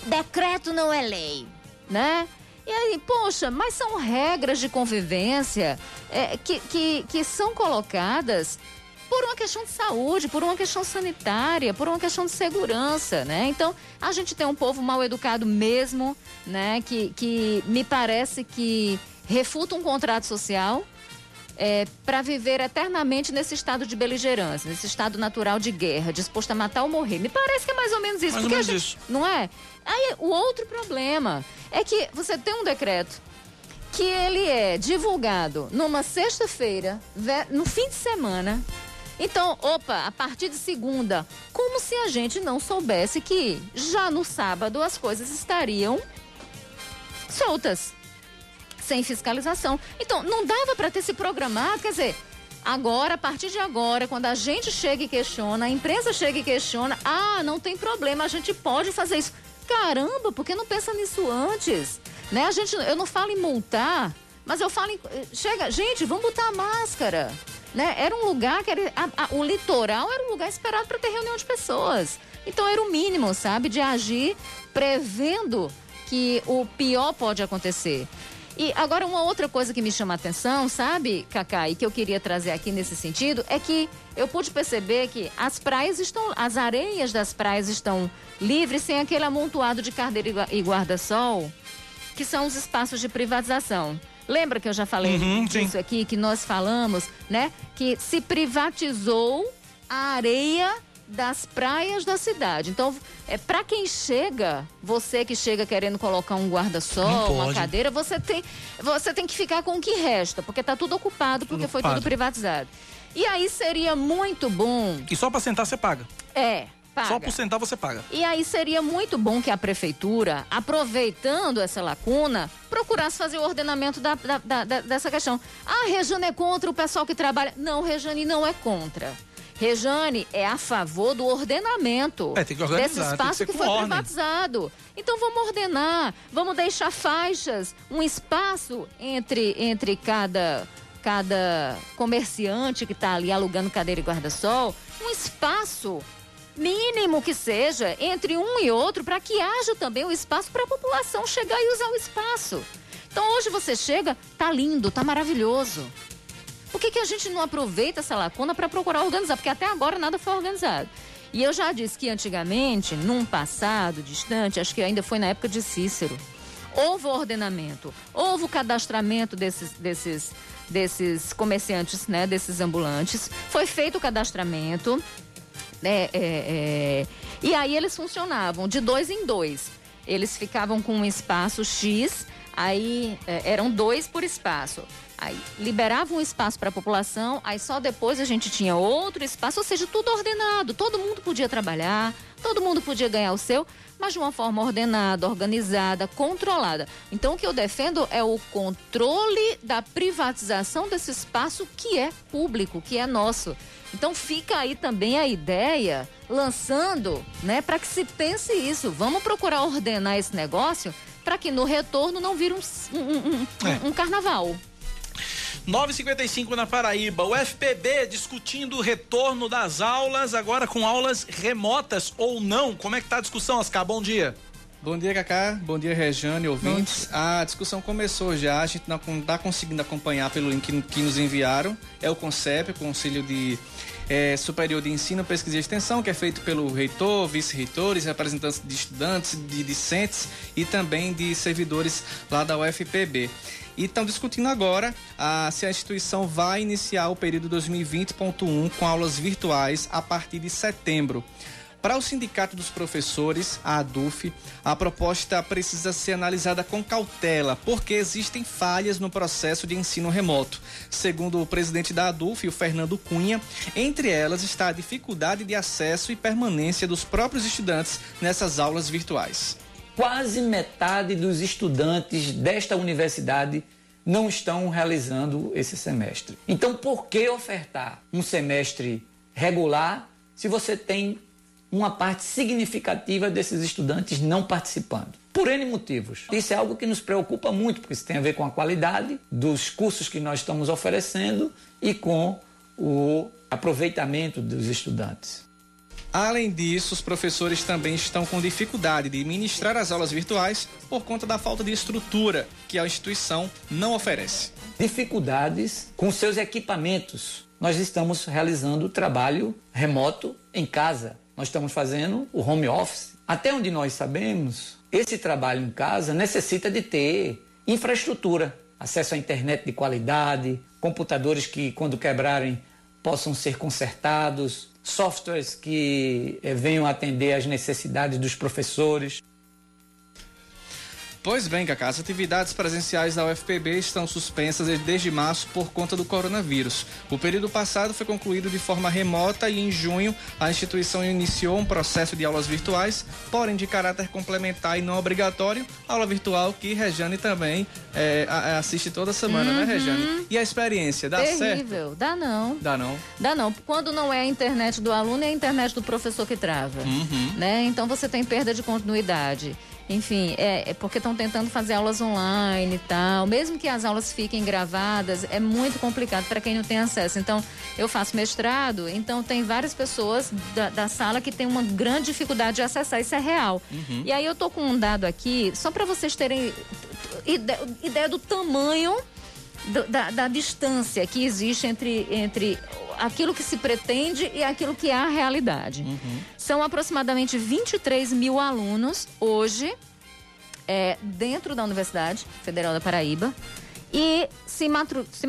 decreto não é lei né? E aí, poxa, mas são regras de convivência é, que, que, que são colocadas por uma questão de saúde, por uma questão sanitária, por uma questão de segurança, né? Então, a gente tem um povo mal educado mesmo, né? Que, que me parece que refuta um contrato social é, para viver eternamente nesse estado de beligerância, nesse estado natural de guerra, disposto a matar ou morrer. Me parece que é mais ou menos isso. Mais ou menos gente, isso. Não é? Aí, o outro problema é que você tem um decreto que ele é divulgado numa sexta-feira, no fim de semana, então, opa, a partir de segunda, como se a gente não soubesse que já no sábado as coisas estariam soltas, sem fiscalização. Então, não dava para ter se programado, quer dizer, agora, a partir de agora, quando a gente chega e questiona, a imprensa chega e questiona, ah, não tem problema, a gente pode fazer isso. Caramba, por que não pensa nisso antes? Né? A gente, eu não falo em multar, mas eu falo em. Chega, gente, vamos botar a máscara né? Era um lugar que era, a, a, o litoral era um lugar esperado para ter reunião de pessoas. Então era o mínimo, sabe, de agir prevendo que o pior pode acontecer. E agora uma outra coisa que me chama a atenção, sabe, Cacá, e que eu queria trazer aqui nesse sentido, é que eu pude perceber que as praias estão, as areias das praias estão livres sem aquele amontoado de carteira e guarda-sol, que são os espaços de privatização. Lembra que eu já falei uhum, disso sim. aqui, que nós falamos, né? Que se privatizou a areia das praias da cidade. Então, é para quem chega, você que chega querendo colocar um guarda-sol, uma cadeira, você tem, você tem que ficar com o que resta, porque tá tudo ocupado, porque tudo foi ocupado. tudo privatizado. E aí seria muito bom. E só para sentar você paga. É. Paga. Só por sentar você paga. E aí seria muito bom que a prefeitura, aproveitando essa lacuna, procurasse fazer o ordenamento da, da, da, dessa questão. Ah, Rejane é contra o pessoal que trabalha. Não, Rejane não é contra. Rejane é a favor do ordenamento é, desse espaço que, que, foi ordem. privatizado. Então vamos ordenar, vamos deixar faixas, um espaço entre, entre cada, cada comerciante que está ali alugando cadeira e guarda-sol, um espaço mínimo que seja, entre um e outro, para que haja também o um espaço para a população chegar e usar o espaço. Então hoje você chega, tá lindo, tá maravilhoso. Por que, que a gente não aproveita essa lacuna para procurar organizar? Porque até agora nada foi organizado. E eu já disse que antigamente, num passado distante, acho que ainda foi na época de Cícero, houve ordenamento, houve o cadastramento desses, desses, desses comerciantes, né, desses ambulantes, foi feito o cadastramento, é, é, é, e aí eles funcionavam de dois em dois. Eles ficavam com um espaço X, aí é, eram dois por espaço. Aí liberavam um espaço para a população, aí só depois a gente tinha outro espaço, ou seja, tudo ordenado, todo mundo podia trabalhar, todo mundo podia ganhar o seu, mas de uma forma ordenada, organizada, controlada. Então o que eu defendo é o controle da privatização desse espaço que é público, que é nosso. Então fica aí também a ideia, lançando, né, para que se pense isso. Vamos procurar ordenar esse negócio para que no retorno não vire um, um, um, é. um carnaval. 9:55 na Paraíba. O FPB discutindo o retorno das aulas, agora com aulas remotas ou não. Como é que tá a discussão, Ascar? Bom dia. Bom dia, Cacá. Bom dia, Rejane, ouvintes. A discussão começou já, a gente não está conseguindo acompanhar pelo link que nos enviaram. É o CONCEP, o Conselho de é, Superior de Ensino, Pesquisa e Extensão, que é feito pelo reitor, vice-reitores, representantes de estudantes, de discentes e também de servidores lá da UFPB. E estão discutindo agora ah, se a instituição vai iniciar o período 2020.1 com aulas virtuais a partir de setembro. Para o Sindicato dos Professores, a ADUF, a proposta precisa ser analisada com cautela, porque existem falhas no processo de ensino remoto. Segundo o presidente da ADUF, o Fernando Cunha, entre elas está a dificuldade de acesso e permanência dos próprios estudantes nessas aulas virtuais. Quase metade dos estudantes desta universidade não estão realizando esse semestre. Então, por que ofertar um semestre regular se você tem uma parte significativa desses estudantes não participando. Por N motivos. Isso é algo que nos preocupa muito, porque isso tem a ver com a qualidade dos cursos que nós estamos oferecendo e com o aproveitamento dos estudantes. Além disso, os professores também estão com dificuldade de ministrar as aulas virtuais por conta da falta de estrutura que a instituição não oferece. Dificuldades com seus equipamentos. Nós estamos realizando trabalho remoto em casa. Nós estamos fazendo o home office. Até onde nós sabemos, esse trabalho em casa necessita de ter infraestrutura, acesso à internet de qualidade, computadores que, quando quebrarem, possam ser consertados, softwares que eh, venham atender às necessidades dos professores. Pois bem, Cacá, as atividades presenciais da UFPB estão suspensas desde março por conta do coronavírus. O período passado foi concluído de forma remota e em junho a instituição iniciou um processo de aulas virtuais, porém de caráter complementar e não obrigatório, aula virtual que Rejane também é, assiste toda semana, né, uhum. né, Rejane? E a experiência, dá Terrível. certo? Terrível, dá não. Dá não? Dá não. Quando não é a internet do aluno, é a internet do professor que trava. Uhum. Né? Então você tem perda de continuidade. Enfim, é, é porque estão tentando fazer aulas online e tal. Mesmo que as aulas fiquem gravadas, é muito complicado para quem não tem acesso. Então, eu faço mestrado, então tem várias pessoas da, da sala que têm uma grande dificuldade de acessar. Isso é real. Uhum. E aí eu tô com um dado aqui, só para vocês terem ideia, ideia do tamanho do, da, da, distância que existe entre, entre aquilo que se pretende e aquilo que é a realidade. Uhum. São aproximadamente 23 mil alunos hoje é, dentro da Universidade Federal da Paraíba e se, matru, se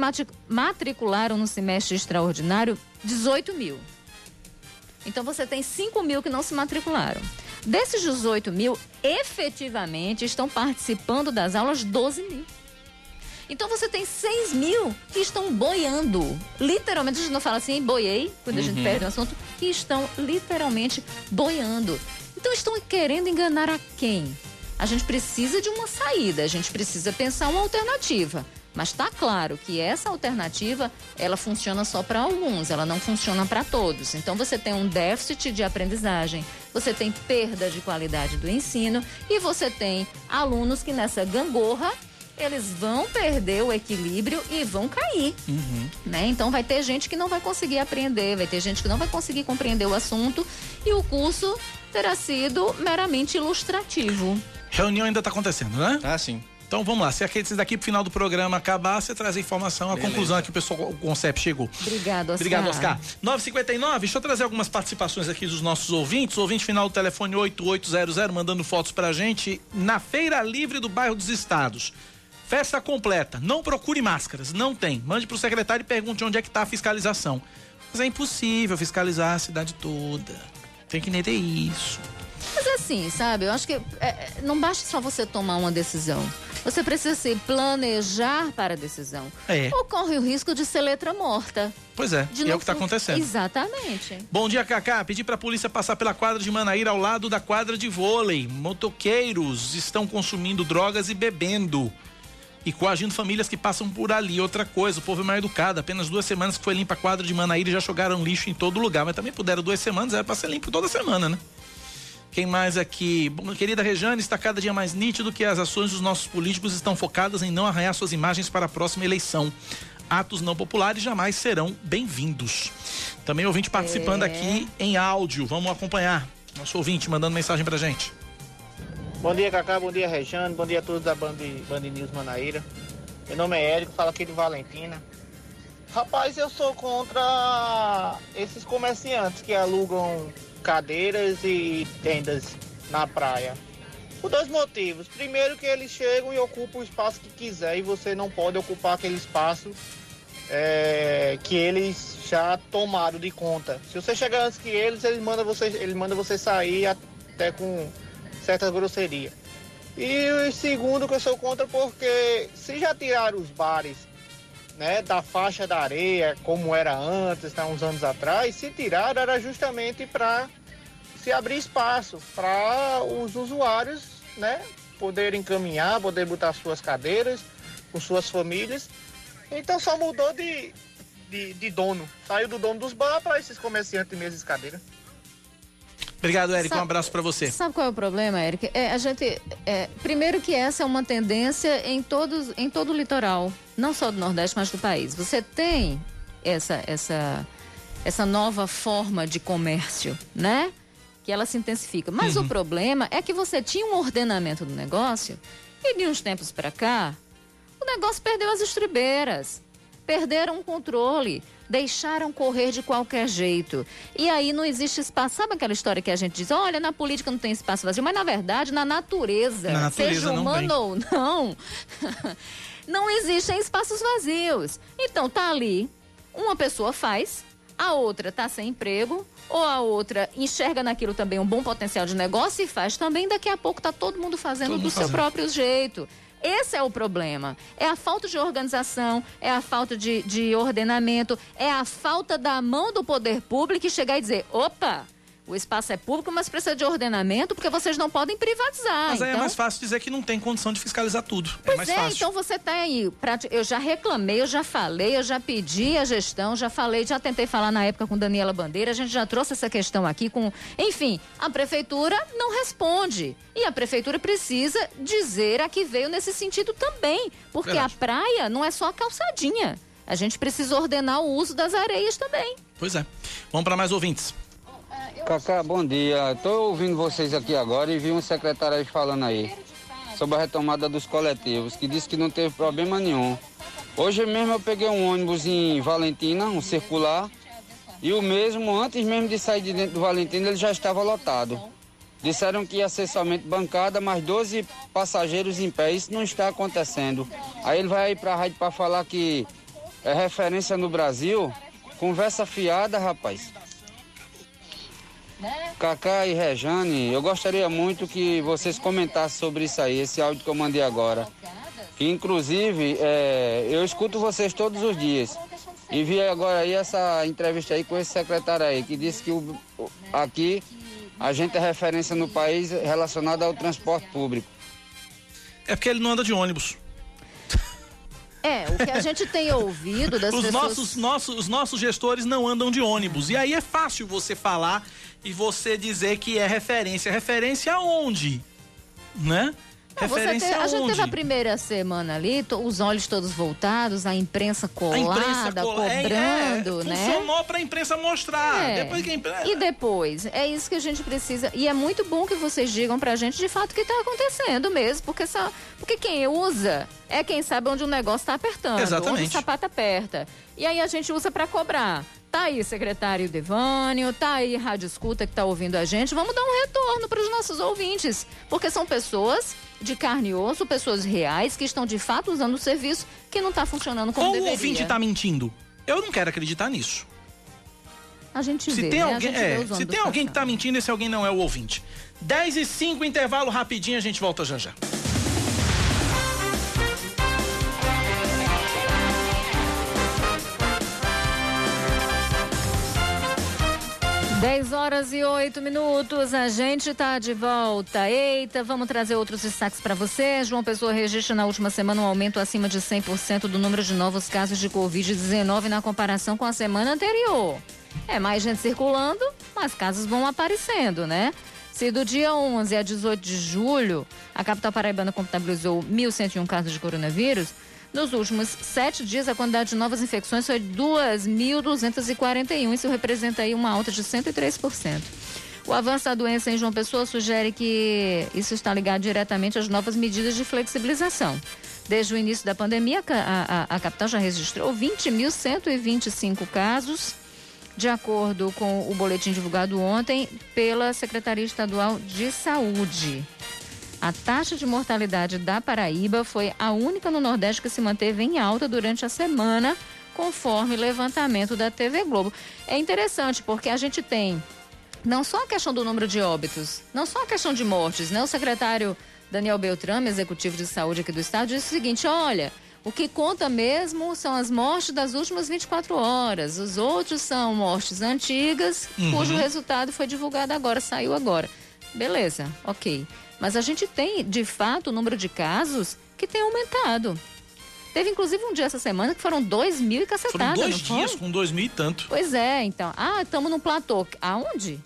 matricularam no semestre extraordinário 18 mil. Então você tem 5 mil que não se matricularam. Desses 18 mil, efetivamente estão participando das aulas 12 mil. Então você tem 6 mil que estão boiando. Literalmente, a gente não fala assim, boiei, quando a gente uhum. perde o assunto, que estão literalmente boiando. Então estão querendo enganar a quem? A gente precisa de uma saída, a gente precisa pensar uma alternativa. Mas está claro que essa alternativa, ela funciona só para alguns, ela não funciona para todos. Então você tem um déficit de aprendizagem, você tem perda de qualidade do ensino e você tem alunos que nessa gangorra eles vão perder o equilíbrio e vão cair. Uhum. Né? Então vai ter gente que não vai conseguir aprender, vai ter gente que não vai conseguir compreender o assunto e o curso terá sido meramente ilustrativo. Reunião ainda está acontecendo, né? Ah, sim. Então vamos lá, se aquele daqui pro final do programa acabar, você traz a informação, a Beleza. conclusão que o pessoal, o conceito chegou. Obrigado, Oscar. Obrigado, Oscar. 959, deixa eu trazer algumas participações aqui dos nossos ouvintes. Ouvinte final do telefone 8800 mandando fotos pra gente na Feira Livre do Bairro dos Estados. Festa completa. Não procure máscaras. Não tem. Mande pro secretário e pergunte onde é que tá a fiscalização. Mas é impossível fiscalizar a cidade toda. Tem que entender isso. Mas assim, sabe? Eu acho que é, é, não basta só você tomar uma decisão. Você precisa se planejar para a decisão. É. Ocorre o risco de ser letra morta. Pois é, de é o que está acontecendo. Exatamente. Bom dia, Cacá. Pedi para a polícia passar pela quadra de Manaíra ao lado da quadra de vôlei. Motoqueiros estão consumindo drogas e bebendo e coagindo famílias que passam por ali. Outra coisa, o povo é mais educado. Apenas duas semanas que foi limpa a quadra de Manaíra e já jogaram lixo em todo lugar. Mas também puderam duas semanas, era para ser limpo toda semana, né? Quem mais aqui? Bom, querida Rejane, está cada dia mais nítido que as ações dos nossos políticos estão focadas em não arranhar suas imagens para a próxima eleição. Atos não populares jamais serão bem-vindos. Também ouvinte participando é. aqui em áudio. Vamos acompanhar. Nosso ouvinte mandando mensagem pra gente. Bom dia, Cacá. Bom dia, Rejane. Bom dia a todos da Band, Band News Manaíra. Meu nome é Érico, falo aqui de Valentina. Rapaz, eu sou contra esses comerciantes que alugam cadeiras e tendas na praia. Por dois motivos. Primeiro que eles chegam e ocupam o espaço que quiser e você não pode ocupar aquele espaço é, que eles já tomaram de conta. Se você chegar antes que eles, eles mandam você, ele manda você sair até com certa grosseria. E segundo que eu sou contra porque se já tiraram os bares né, da faixa da areia, como era antes, tá, uns anos atrás, se tiraram era justamente para se abrir espaço para os usuários né, poderem caminhar, poder botar suas cadeiras com suas famílias. Então só mudou de, de, de dono. Saiu do dono dos bar para esses comerciantes de mesas e cadeiras. Obrigado, Eric. Sabe, um abraço para você. Sabe qual é o problema, Eric? É, a gente, é, primeiro que essa é uma tendência em, todos, em todo o litoral, não só do Nordeste, mas do país. Você tem essa, essa, essa nova forma de comércio, né? Que ela se intensifica. Mas uhum. o problema é que você tinha um ordenamento do negócio e de uns tempos para cá, o negócio perdeu as estribeiras, perderam o controle deixaram correr de qualquer jeito. E aí não existe espaço. Sabe aquela história que a gente diz, olha, na política não tem espaço vazio, mas na verdade, na natureza, na natureza seja humano ou não, não existem espaços vazios. Então tá ali, uma pessoa faz, a outra tá sem emprego, ou a outra enxerga naquilo também um bom potencial de negócio e faz também, daqui a pouco tá todo mundo fazendo todo do mundo seu fazendo. próprio jeito. Esse é o problema. É a falta de organização, é a falta de, de ordenamento, é a falta da mão do poder público chegar e dizer: opa, o espaço é público, mas precisa de ordenamento, porque vocês não podem privatizar. Mas aí é então... é mais fácil dizer que não tem condição de fiscalizar tudo. É pois é é, então você tem aí. Eu já reclamei, eu já falei, eu já pedi a gestão, já falei, já tentei falar na época com Daniela Bandeira, a gente já trouxe essa questão aqui com. Enfim, a prefeitura não responde. E a prefeitura precisa dizer a que veio nesse sentido também. Porque Verdade. a praia não é só a calçadinha. A gente precisa ordenar o uso das areias também. Pois é. Vamos para mais ouvintes. Cacá, bom dia. Estou ouvindo vocês aqui agora e vi um secretário aí falando aí sobre a retomada dos coletivos, que disse que não teve problema nenhum. Hoje mesmo eu peguei um ônibus em Valentina, um circular, e o mesmo, antes mesmo de sair de dentro do Valentina, ele já estava lotado. Disseram que ia ser somente bancada, mas 12 passageiros em pé. Isso não está acontecendo. Aí ele vai aí para a rádio para falar que é referência no Brasil. Conversa fiada, rapaz. Cacá e Rejane, eu gostaria muito que vocês comentassem sobre isso aí, esse áudio que eu mandei agora. Que, inclusive, é, eu escuto vocês todos os dias. E vi agora aí essa entrevista aí com esse secretário aí, que disse que o, aqui a gente é referência no país relacionada ao transporte público. É porque ele não anda de ônibus. É, o que a gente tem ouvido das os pessoas... Nossos, nossos, os nossos gestores não andam de ônibus. E aí é fácil você falar e você dizer que é referência. Referência aonde? Né? Referência a gente teve a primeira semana ali, os olhos todos voltados, a imprensa colada, a imprensa cola... cobrando, é, é, né? Funcionou pra imprensa mostrar. É. Depois imprensa... E depois, é isso que a gente precisa. E é muito bom que vocês digam pra gente de fato o que tá acontecendo mesmo, porque, só... porque quem usa é quem sabe onde o negócio tá apertando, Exatamente. onde o sapato aperta. E aí a gente usa para cobrar. Tá aí, secretário Devânio, tá aí Rádio Escuta que tá ouvindo a gente. Vamos dar um retorno para os nossos ouvintes, porque são pessoas de carne e osso, pessoas reais que estão de fato usando o serviço que não está funcionando como Ou deveria. o ouvinte está mentindo? Eu não quero acreditar nisso. A gente se vê, tem né? alguém, é, se tem alguém que está mentindo, esse alguém não é o ouvinte. 10 e 5, intervalo rapidinho, a gente volta já já. 10 horas e 8 minutos, a gente está de volta. Eita, vamos trazer outros destaques para você. João Pessoa registra na última semana um aumento acima de 100% do número de novos casos de Covid-19 na comparação com a semana anterior. É mais gente circulando, mais casos vão aparecendo, né? Se do dia 11 a 18 de julho, a capital paraibana contabilizou 1.101 casos de coronavírus, nos últimos sete dias, a quantidade de novas infecções foi 2.241. Isso representa aí uma alta de 103%. O avanço da doença em João Pessoa sugere que isso está ligado diretamente às novas medidas de flexibilização. Desde o início da pandemia, a, a, a capital já registrou 20.125 casos, de acordo com o boletim divulgado ontem pela Secretaria Estadual de Saúde. A taxa de mortalidade da Paraíba foi a única no Nordeste que se manteve em alta durante a semana, conforme levantamento da TV Globo. É interessante porque a gente tem não só a questão do número de óbitos, não só a questão de mortes, né? O secretário Daniel Beltrame, executivo de saúde aqui do estado, disse o seguinte: olha, o que conta mesmo são as mortes das últimas 24 horas. Os outros são mortes antigas, uhum. cujo resultado foi divulgado agora, saiu agora. Beleza, ok. Mas a gente tem, de fato, o número de casos que tem aumentado. Teve inclusive um dia essa semana que foram dois mil e cacetada. Foram dois dias foi? com dois mil e tanto. Pois é, então. Ah, estamos no platô. Aonde?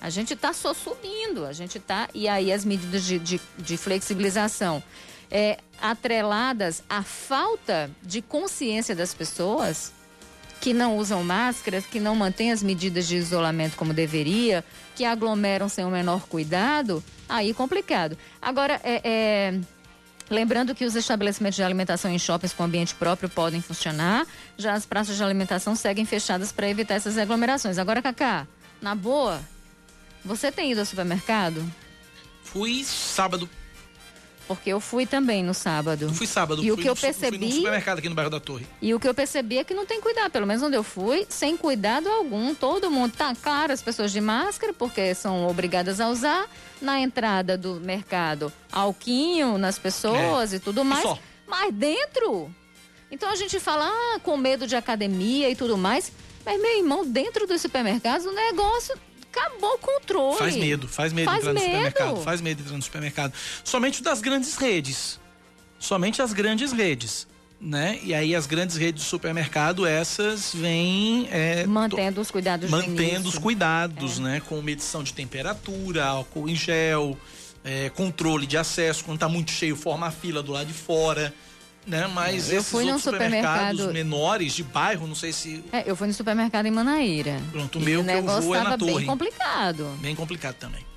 A gente está só subindo, a gente está. E aí as medidas de, de, de flexibilização é, atreladas à falta de consciência das pessoas que não usam máscaras, que não mantêm as medidas de isolamento como deveria, que aglomeram sem o menor cuidado, aí complicado. Agora, é, é, lembrando que os estabelecimentos de alimentação em shoppings com ambiente próprio podem funcionar, já as praças de alimentação seguem fechadas para evitar essas aglomerações. Agora, Cacá, na boa, você tem ido ao supermercado? Fui sábado porque eu fui também no sábado. Eu fui sábado. E o que eu percebi. Fui no supermercado aqui no bairro da Torre. E o que eu percebi é que não tem cuidado. Pelo menos onde eu fui, sem cuidado algum. Todo mundo tá claro, as pessoas de máscara, porque são obrigadas a usar. Na entrada do mercado, alquinho nas pessoas é. e tudo mais. E mas dentro. Então a gente fala, ah, com medo de academia e tudo mais. Mas, meu irmão, dentro dos supermercados, o negócio acabou o controle. Faz medo, faz medo faz entrar medo. no supermercado. Faz medo entrar no supermercado. Somente das grandes redes. Somente as grandes redes. Né? E aí as grandes redes de supermercado, essas vêm... É, mantendo os cuidados Mantendo os cuidados, é. né? Com medição de temperatura, álcool em gel, é, controle de acesso. Quando está muito cheio, forma a fila do lado de fora né? Mas eu esses fui supermercados supermercado... menores de bairro, não sei se. É, eu fui no supermercado em Manaíra. Pronto, o meu que eu vou é na torre. Bem complicado. Bem complicado também.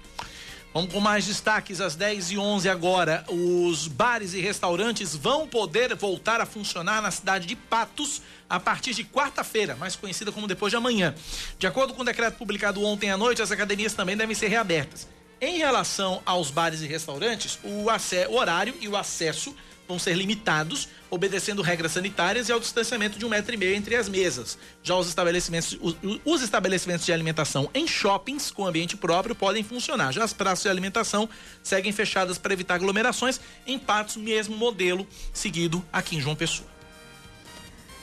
Vamos com mais destaques às 10 e 11 agora. Os bares e restaurantes vão poder voltar a funcionar na cidade de Patos a partir de quarta-feira, mais conhecida como depois de amanhã. De acordo com o decreto publicado ontem à noite, as academias também devem ser reabertas. Em relação aos bares e restaurantes, o, o horário e o acesso vão ser limitados, obedecendo regras sanitárias e ao distanciamento de um metro e meio entre as mesas. Já os estabelecimentos, os, os estabelecimentos de alimentação em shoppings com ambiente próprio podem funcionar. Já as praças de alimentação seguem fechadas para evitar aglomerações, em partes mesmo modelo seguido aqui em João Pessoa.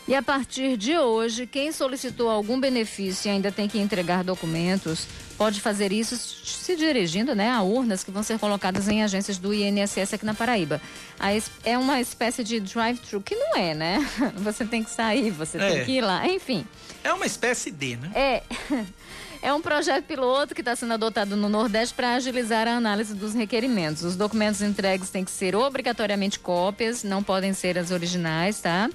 E a partir de hoje, quem solicitou algum benefício e ainda tem que entregar documentos, pode fazer isso se dirigindo né, a urnas que vão ser colocadas em agências do INSS aqui na Paraíba. É uma espécie de drive-thru, que não é, né? Você tem que sair, você é. tem que ir lá, enfim. É uma espécie de, né? É. É um projeto piloto que está sendo adotado no Nordeste para agilizar a análise dos requerimentos. Os documentos entregues têm que ser obrigatoriamente cópias, não podem ser as originais, tá?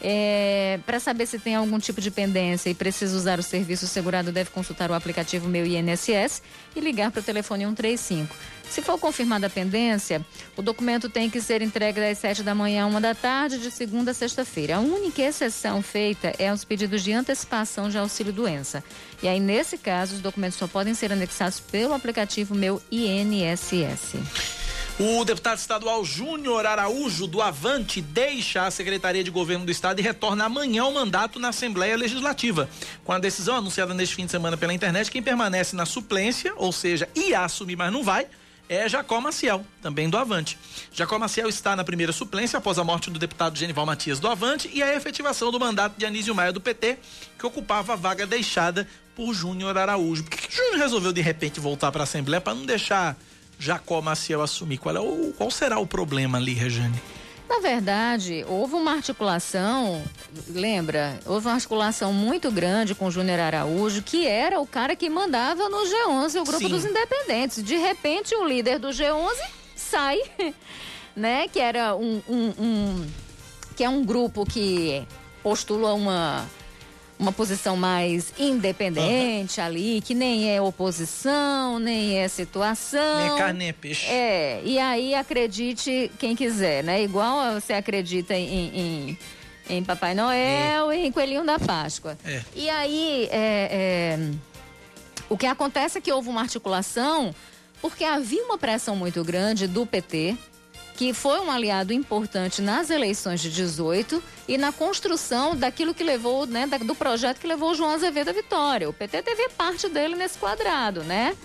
É, para saber se tem algum tipo de pendência e precisa usar o serviço, o segurado deve consultar o aplicativo Meu INSS e ligar para o telefone 135. Se for confirmada a pendência, o documento tem que ser entregue das 7 da manhã a 1 da tarde, de segunda a sexta-feira. A única exceção feita é aos pedidos de antecipação de auxílio-doença. E aí, nesse caso, os documentos só podem ser anexados pelo aplicativo Meu INSS. O deputado estadual Júnior Araújo, do Avante, deixa a Secretaria de Governo do Estado e retorna amanhã ao mandato na Assembleia Legislativa. Com a decisão anunciada neste fim de semana pela internet, quem permanece na suplência, ou seja, ia assumir, mas não vai, é Jacó Maciel, também do Avante. Jacó Maciel está na primeira suplência após a morte do deputado Genival Matias do Avante e a efetivação do mandato de Anísio Maia do PT, que ocupava a vaga deixada por Júnior Araújo. Por que, que Júnior resolveu de repente voltar para a Assembleia para não deixar Jacó Maciel assumir? Qual, é o, qual será o problema ali, Rejane? Na verdade, houve uma articulação, lembra? Houve uma articulação muito grande com o Júnior Araújo, que era o cara que mandava no G11, o grupo Sim. dos independentes. De repente, o líder do G11 sai, né? Que era um, um, um que é um grupo que postula uma uma posição mais independente uhum. ali, que nem é oposição, nem é situação. Nem é carne, nem é peixe. É, e aí acredite quem quiser, né? Igual você acredita em, em, em Papai Noel é. e em Coelhinho da Páscoa. É. E aí, é, é, o que acontece é que houve uma articulação porque havia uma pressão muito grande do PT, que foi um aliado importante nas eleições de 18 e na construção daquilo que levou, né, do projeto que levou o João Azevedo à vitória. O PT teve parte dele nesse quadrado, né?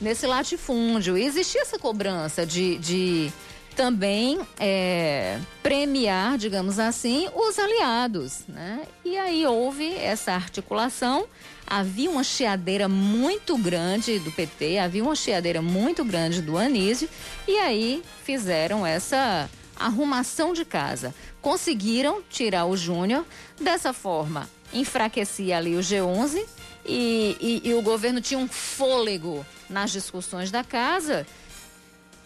Nesse latifúndio. E existia essa cobrança de, de também é, premiar, digamos assim, os aliados, né? E aí houve essa articulação havia uma chiadeira muito grande do PT, havia uma chiadeira muito grande do Anísio, e aí fizeram essa arrumação de casa. Conseguiram tirar o Júnior, dessa forma enfraquecia ali o G11 e, e, e o governo tinha um fôlego nas discussões da casa,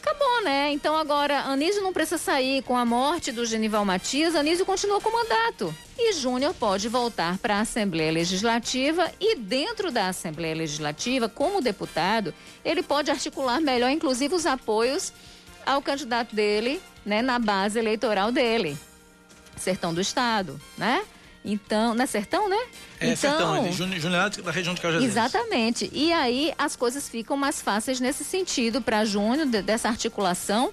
acabou, né? Então agora Anísio não precisa sair com a morte do Genival Matias, Anísio continua com o mandato. E Júnior pode voltar para a Assembleia Legislativa e dentro da Assembleia Legislativa, como deputado, ele pode articular melhor, inclusive, os apoios ao candidato dele, né, na base eleitoral dele. Sertão do Estado, né? Então, não é Sertão, né? É então, Sertão, Júnior da região de Cajazeiras. Exatamente. E aí as coisas ficam mais fáceis nesse sentido para Júnior, de, dessa articulação,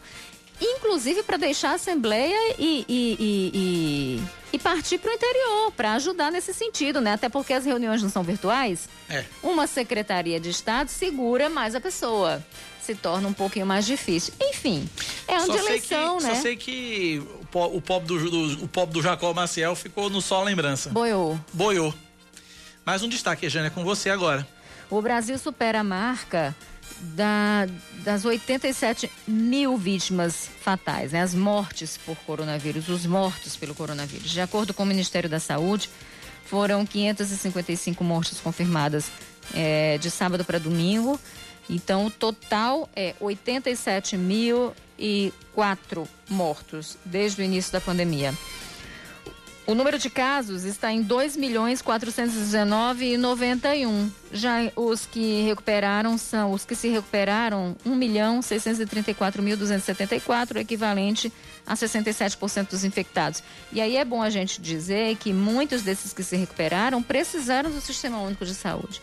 inclusive para deixar a Assembleia e, e, e, e, e partir para o interior, para ajudar nesse sentido, né? Até porque as reuniões não são virtuais. É. Uma Secretaria de Estado segura mais a pessoa se torna um pouquinho mais difícil. Enfim, é ano de eleição, que, né? Só sei que o pobre do, do, o pobre do Jacó Maciel ficou no só lembrança. Boiou. Boiou. Mais um destaque, Jânia, é com você agora. O Brasil supera a marca da, das 87 mil vítimas fatais, né? as mortes por coronavírus, os mortos pelo coronavírus. De acordo com o Ministério da Saúde, foram 555 mortes confirmadas é, de sábado para domingo então, o total é 87.004 mortos desde o início da pandemia. O número de casos está em 2 milhões 419 e 91. Já os que recuperaram são os que se recuperaram 1 milhão 634 mil 274, equivalente a 67% dos infectados. E aí é bom a gente dizer que muitos desses que se recuperaram precisaram do Sistema Único de Saúde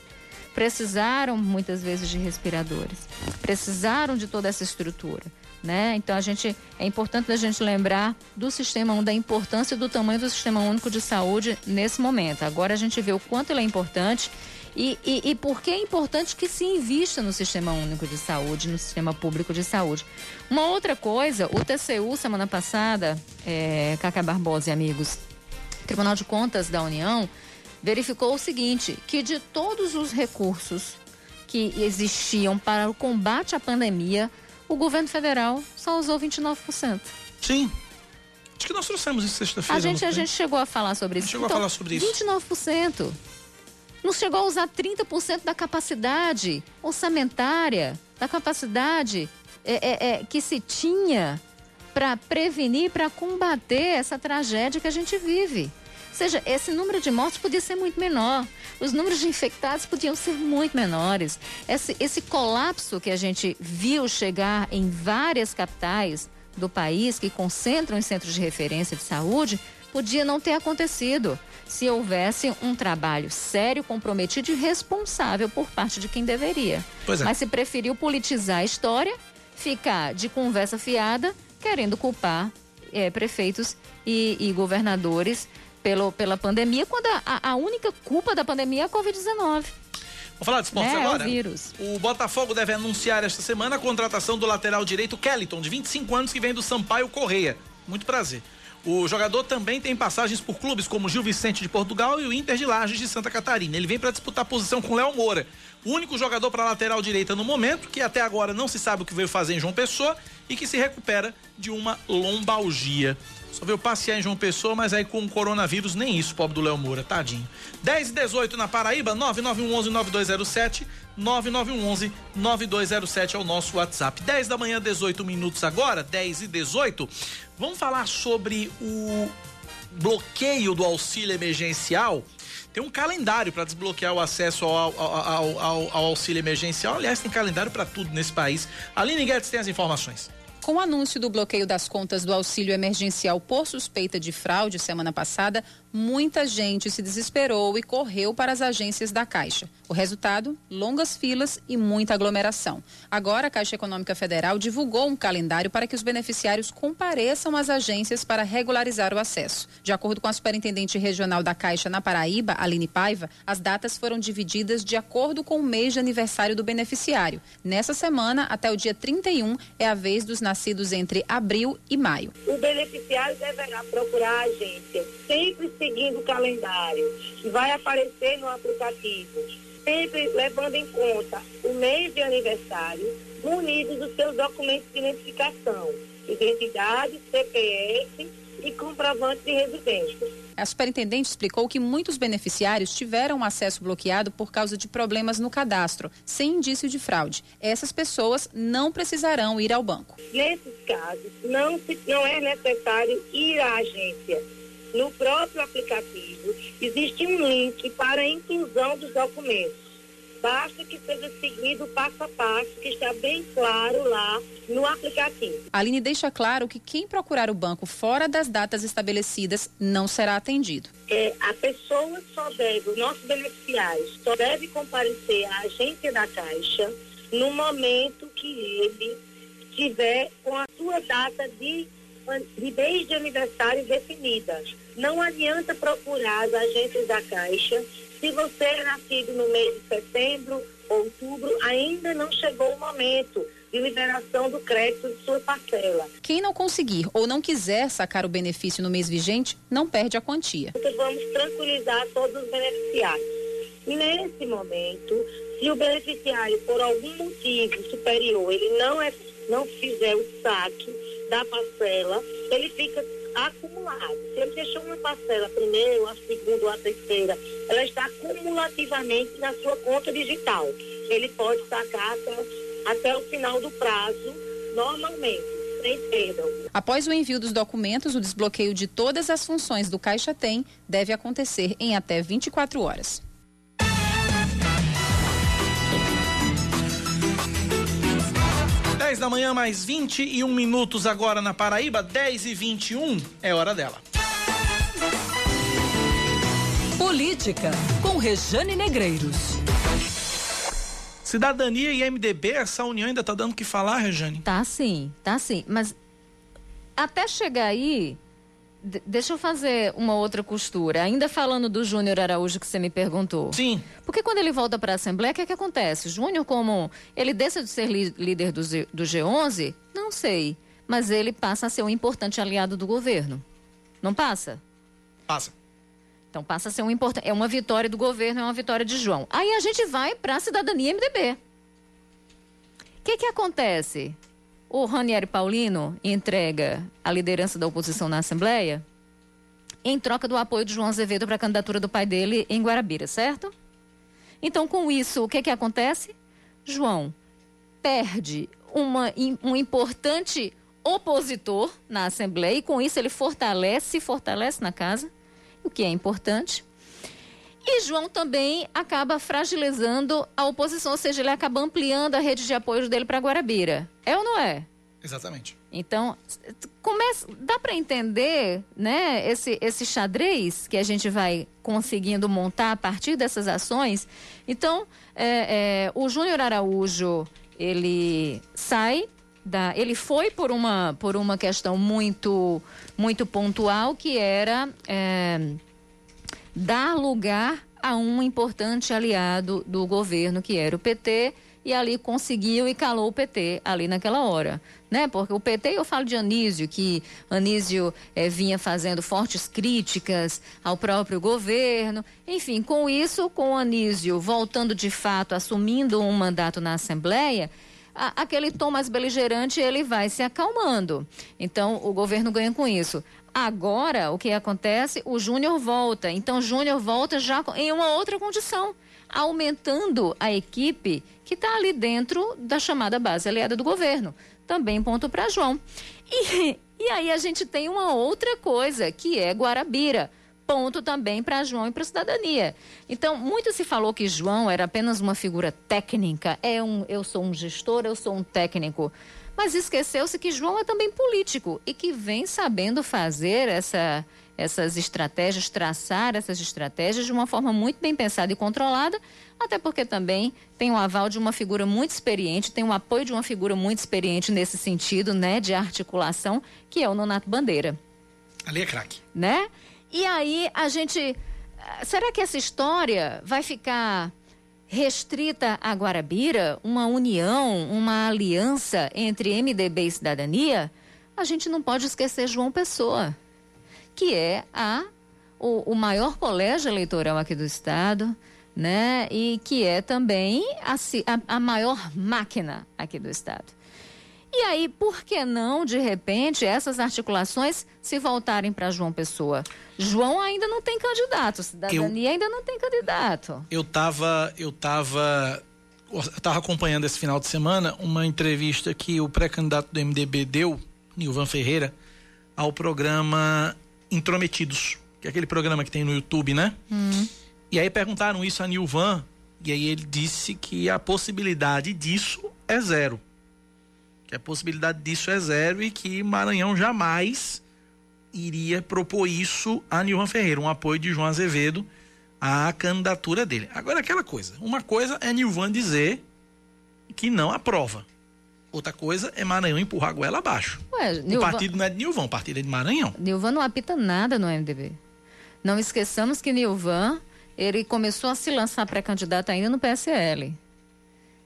precisaram muitas vezes de respiradores, precisaram de toda essa estrutura. Né? Então a gente é importante a gente lembrar do sistema da importância e do tamanho do sistema único de saúde nesse momento. Agora a gente vê o quanto ele é importante e, e, e por que é importante que se invista no sistema único de saúde, no sistema público de saúde. Uma outra coisa, o TCU semana passada, é, Cacá Barbosa e amigos, Tribunal de Contas da União verificou o seguinte: que de todos os recursos que existiam para o combate à pandemia, o governo federal só usou 29%. Sim. Acho que nós trouxemos isso sexta-feira. A gente, a gente chegou a falar sobre isso. chegou então, a falar sobre isso. 29%. Não chegou a usar 30% da capacidade orçamentária, da capacidade é, é, é, que se tinha para prevenir, para combater essa tragédia que a gente vive seja, esse número de mortes podia ser muito menor. Os números de infectados podiam ser muito menores. Esse, esse colapso que a gente viu chegar em várias capitais do país que concentram em centros de referência de saúde podia não ter acontecido se houvesse um trabalho sério, comprometido e responsável por parte de quem deveria. É. Mas se preferiu politizar a história, ficar de conversa fiada, querendo culpar é, prefeitos e, e governadores pelo, pela pandemia, quando a, a única culpa da pandemia é a Covid-19. Vamos falar de esportes né? agora? É o vírus. O Botafogo deve anunciar esta semana a contratação do lateral direito Kellyton, de 25 anos, que vem do Sampaio Correia. Muito prazer. O jogador também tem passagens por clubes como Gil Vicente de Portugal e o Inter de Lages de Santa Catarina. Ele vem para disputar posição com Léo Moura, o único jogador para lateral direita no momento, que até agora não se sabe o que veio fazer em João Pessoa e que se recupera de uma lombalgia. Só veio passear em João Pessoa, mas aí com o coronavírus, nem isso, pobre do Léo Moura, tadinho. 10 e 18 na Paraíba, 9911-9207, 9911-9207 é o nosso WhatsApp. 10 da manhã, 18 minutos agora, 10 e 18. Vamos falar sobre o bloqueio do auxílio emergencial. Tem um calendário para desbloquear o acesso ao, ao, ao, ao, auxílio emergencial. Aliás, tem calendário para tudo nesse país. Aline Guedes tem as informações. Com o anúncio do bloqueio das contas do auxílio emergencial por suspeita de fraude semana passada, muita gente se desesperou e correu para as agências da Caixa. O resultado? Longas filas e muita aglomeração. Agora, a Caixa Econômica Federal divulgou um calendário para que os beneficiários compareçam às agências para regularizar o acesso. De acordo com a superintendente regional da Caixa na Paraíba, Aline Paiva, as datas foram divididas de acordo com o mês de aniversário do beneficiário. Nessa semana, até o dia 31, é a vez dos nascidos entre abril e maio. O beneficiário deverá procurar a agência, sempre seguindo o calendário, que vai aparecer no aplicativo, sempre levando em conta o mês de aniversário, munido dos seus documentos de identificação, identidade, CPF e comprovante de residência. A superintendente explicou que muitos beneficiários tiveram acesso bloqueado por causa de problemas no cadastro, sem indício de fraude. Essas pessoas não precisarão ir ao banco. Nesses casos, não, se, não é necessário ir à agência. No próprio aplicativo, existe um link para a inclusão dos documentos. Basta que seja seguido passo a passo, que está bem claro lá no aplicativo. A Aline deixa claro que quem procurar o banco fora das datas estabelecidas não será atendido. É, a pessoa só deve, o nosso beneficiário só deve comparecer à agência da Caixa no momento que ele tiver com a sua data de, de mês de aniversário definida. Não adianta procurar as agências da Caixa se você é nascido no mês de setembro, outubro, ainda não chegou o momento de liberação do crédito de sua parcela. Quem não conseguir ou não quiser sacar o benefício no mês vigente, não perde a quantia. Então vamos tranquilizar todos os beneficiários. Nesse momento, se o beneficiário, por algum motivo superior, ele não, é, não fizer o saque da parcela, ele fica acumulado. Se ele deixou uma parcela, a primeira, a segunda ou a terceira, ela está cumulativamente na sua conta digital. Ele pode sacar até, até o final do prazo, normalmente. Sem perda. Após o envio dos documentos, o desbloqueio de todas as funções do Caixa Tem deve acontecer em até 24 horas. 10 da manhã, mais 21 minutos agora na Paraíba, 10 e 21 é hora dela. Política, com Rejane Negreiros. Cidadania e MDB, essa união ainda tá dando o que falar, Rejane? Tá sim, tá sim. Mas até chegar aí, deixa eu fazer uma outra costura. Ainda falando do Júnior Araújo que você me perguntou. Sim. Porque quando ele volta para a Assembleia, o que, é que acontece? Júnior, como ele deixa de ser líder do, Z, do G11? Não sei. Mas ele passa a ser um importante aliado do governo. Não passa? Passa. Então passa a ser um importante. É uma vitória do governo, é uma vitória de João. Aí a gente vai para a cidadania MDB. O que, que acontece? O Ranieri Paulino entrega a liderança da oposição na Assembleia em troca do apoio de João Azevedo para a candidatura do pai dele em Guarabira, certo? Então, com isso, o que, que acontece? João perde uma, um importante opositor na Assembleia e, com isso, ele fortalece, fortalece na casa, o que é importante. E João também acaba fragilizando a oposição, ou seja, ele acaba ampliando a rede de apoio dele para Guarabira. É ou não é? Exatamente. Então, começa, dá para entender né, esse, esse xadrez que a gente vai conseguindo montar a partir dessas ações. Então, é, é, o Júnior Araújo, ele sai da, ele foi por uma, por uma questão muito, muito pontual, que era é, dar lugar a um importante aliado do governo, que era o PT, e ali conseguiu e calou o PT ali naquela hora. Né? Porque o PT, eu falo de Anísio, que Anísio eh, vinha fazendo fortes críticas ao próprio governo. Enfim, com isso, com Anísio voltando de fato, assumindo um mandato na Assembleia, a, aquele tom mais beligerante ele vai se acalmando. Então, o governo ganha com isso. Agora, o que acontece? O Júnior volta. Então, Júnior volta já em uma outra condição, aumentando a equipe que está ali dentro da chamada base aliada do governo. Também ponto para João. E, e aí a gente tem uma outra coisa, que é Guarabira ponto também para João e para a cidadania. Então, muito se falou que João era apenas uma figura técnica, é um, eu sou um gestor, eu sou um técnico. Mas esqueceu-se que João é também político e que vem sabendo fazer essa, essas estratégias, traçar essas estratégias de uma forma muito bem pensada e controlada, até porque também tem o aval de uma figura muito experiente, tem o apoio de uma figura muito experiente nesse sentido, né, de articulação, que é o Nonato Bandeira. Ali é craque. Né? E aí a gente. Será que essa história vai ficar restrita a Guarabira, uma união, uma aliança entre MDB e cidadania, a gente não pode esquecer João Pessoa, que é a, o, o maior colégio eleitoral aqui do estado, né? E que é também a, a, a maior máquina aqui do estado. E aí, por que não, de repente, essas articulações se voltarem para João Pessoa? João ainda não tem candidato, cidadania eu, ainda não tem candidato. Eu estava eu tava eu tava acompanhando esse final de semana uma entrevista que o pré-candidato do MDB deu, Nilvan Ferreira, ao programa Intrometidos, que é aquele programa que tem no YouTube, né? Hum. E aí perguntaram isso a Nilvan, e aí ele disse que a possibilidade disso é zero. Que a possibilidade disso é zero e que Maranhão jamais iria propor isso a Nilvan Ferreira, um apoio de João Azevedo à candidatura dele. Agora, aquela coisa: uma coisa é Nilvan dizer que não aprova. Outra coisa é Maranhão empurrar a goela abaixo. Ué, Nilvan... O partido não é de Nilvan, o partido é de Maranhão. Nilvan não apita nada no MDB. Não esqueçamos que Nilvan, ele começou a se lançar pré-candidato ainda no PSL.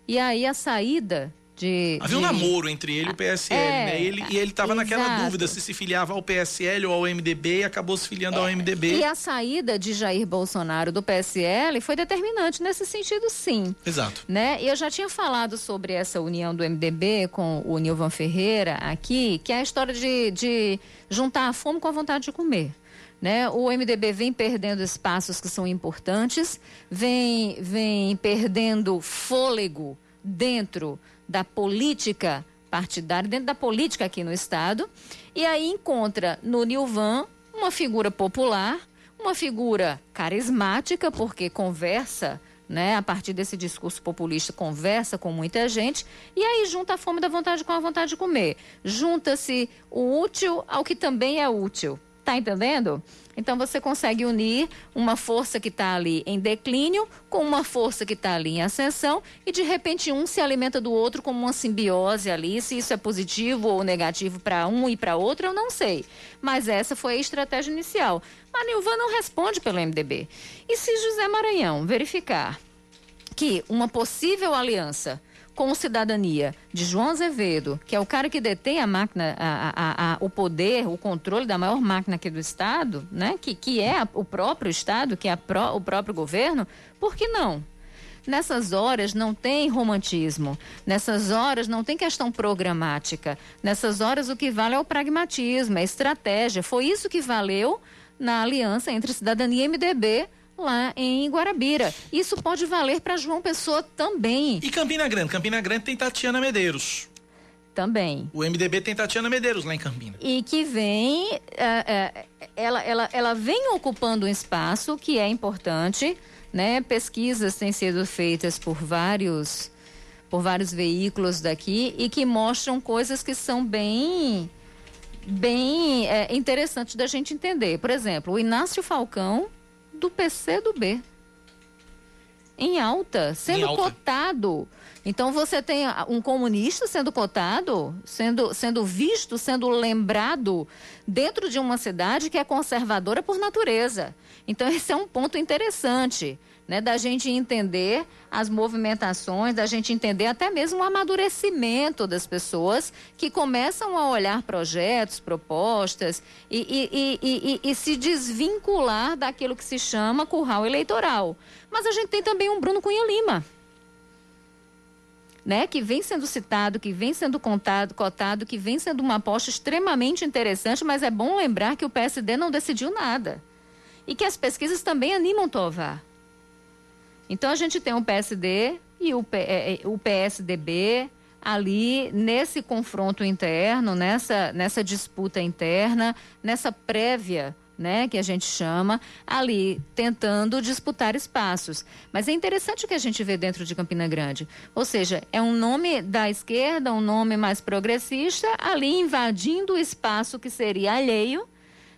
E aí a saída de, Havia de... um namoro entre ele e o PSL, é, né? Ele, e ele estava naquela dúvida se se filiava ao PSL ou ao MDB e acabou se filiando é, ao MDB. E a saída de Jair Bolsonaro do PSL foi determinante nesse sentido, sim. Exato. Né? E eu já tinha falado sobre essa união do MDB com o Nilvan Ferreira aqui, que é a história de, de juntar a fome com a vontade de comer. Né? O MDB vem perdendo espaços que são importantes, vem, vem perdendo fôlego dentro da política partidária, dentro da política aqui no Estado, e aí encontra no Nilvan uma figura popular, uma figura carismática, porque conversa. Né, a partir desse discurso populista, conversa com muita gente, e aí junta a fome da vontade com a vontade de comer. Junta-se o útil ao que também é útil. Tá entendendo? Então você consegue unir uma força que está ali em declínio com uma força que está ali em ascensão e de repente um se alimenta do outro como uma simbiose ali. Se isso é positivo ou negativo para um e para outro, eu não sei. Mas essa foi a estratégia inicial. A Nilvan não responde pelo MDB. E se José Maranhão verificar que uma possível aliança com cidadania de João Azevedo, que é o cara que detém a máquina, a, a, a, o poder, o controle da maior máquina aqui do Estado, né? que, que é o próprio Estado, que é pró, o próprio governo, por que não? Nessas horas não tem romantismo, nessas horas não tem questão programática, nessas horas o que vale é o pragmatismo, é estratégia. Foi isso que valeu na aliança entre cidadania e MDB lá em Guarabira. Isso pode valer para João Pessoa também. E Campina Grande? Campina Grande tem Tatiana Medeiros. Também. O MDB tem Tatiana Medeiros lá em Campina. E que vem, é, é, ela, ela, ela vem ocupando um espaço que é importante, né? Pesquisas têm sido feitas por vários, por vários veículos daqui e que mostram coisas que são bem, bem é, interessantes da gente entender. Por exemplo, o Inácio Falcão do PC do B. Em alta, sendo em alta. cotado. Então você tem um comunista sendo cotado, sendo, sendo visto, sendo lembrado dentro de uma cidade que é conservadora por natureza. Então esse é um ponto interessante né, da gente entender as movimentações, da gente entender até mesmo o amadurecimento das pessoas que começam a olhar projetos, propostas e, e, e, e, se desvincular daquilo que se chama curral eleitoral. Mas a gente tem também um Bruno Cunha Lima. Né, que vem sendo citado, que vem sendo contado, cotado, que vem sendo uma aposta extremamente interessante, mas é bom lembrar que o PSD não decidiu nada. E que as pesquisas também animam Tovar. Então a gente tem o PSD e o, é, é, o PSDB ali nesse confronto interno, nessa, nessa disputa interna, nessa prévia né, que a gente chama, ali tentando disputar espaços. Mas é interessante o que a gente vê dentro de Campina Grande. Ou seja, é um nome da esquerda, um nome mais progressista, ali invadindo o espaço que seria alheio,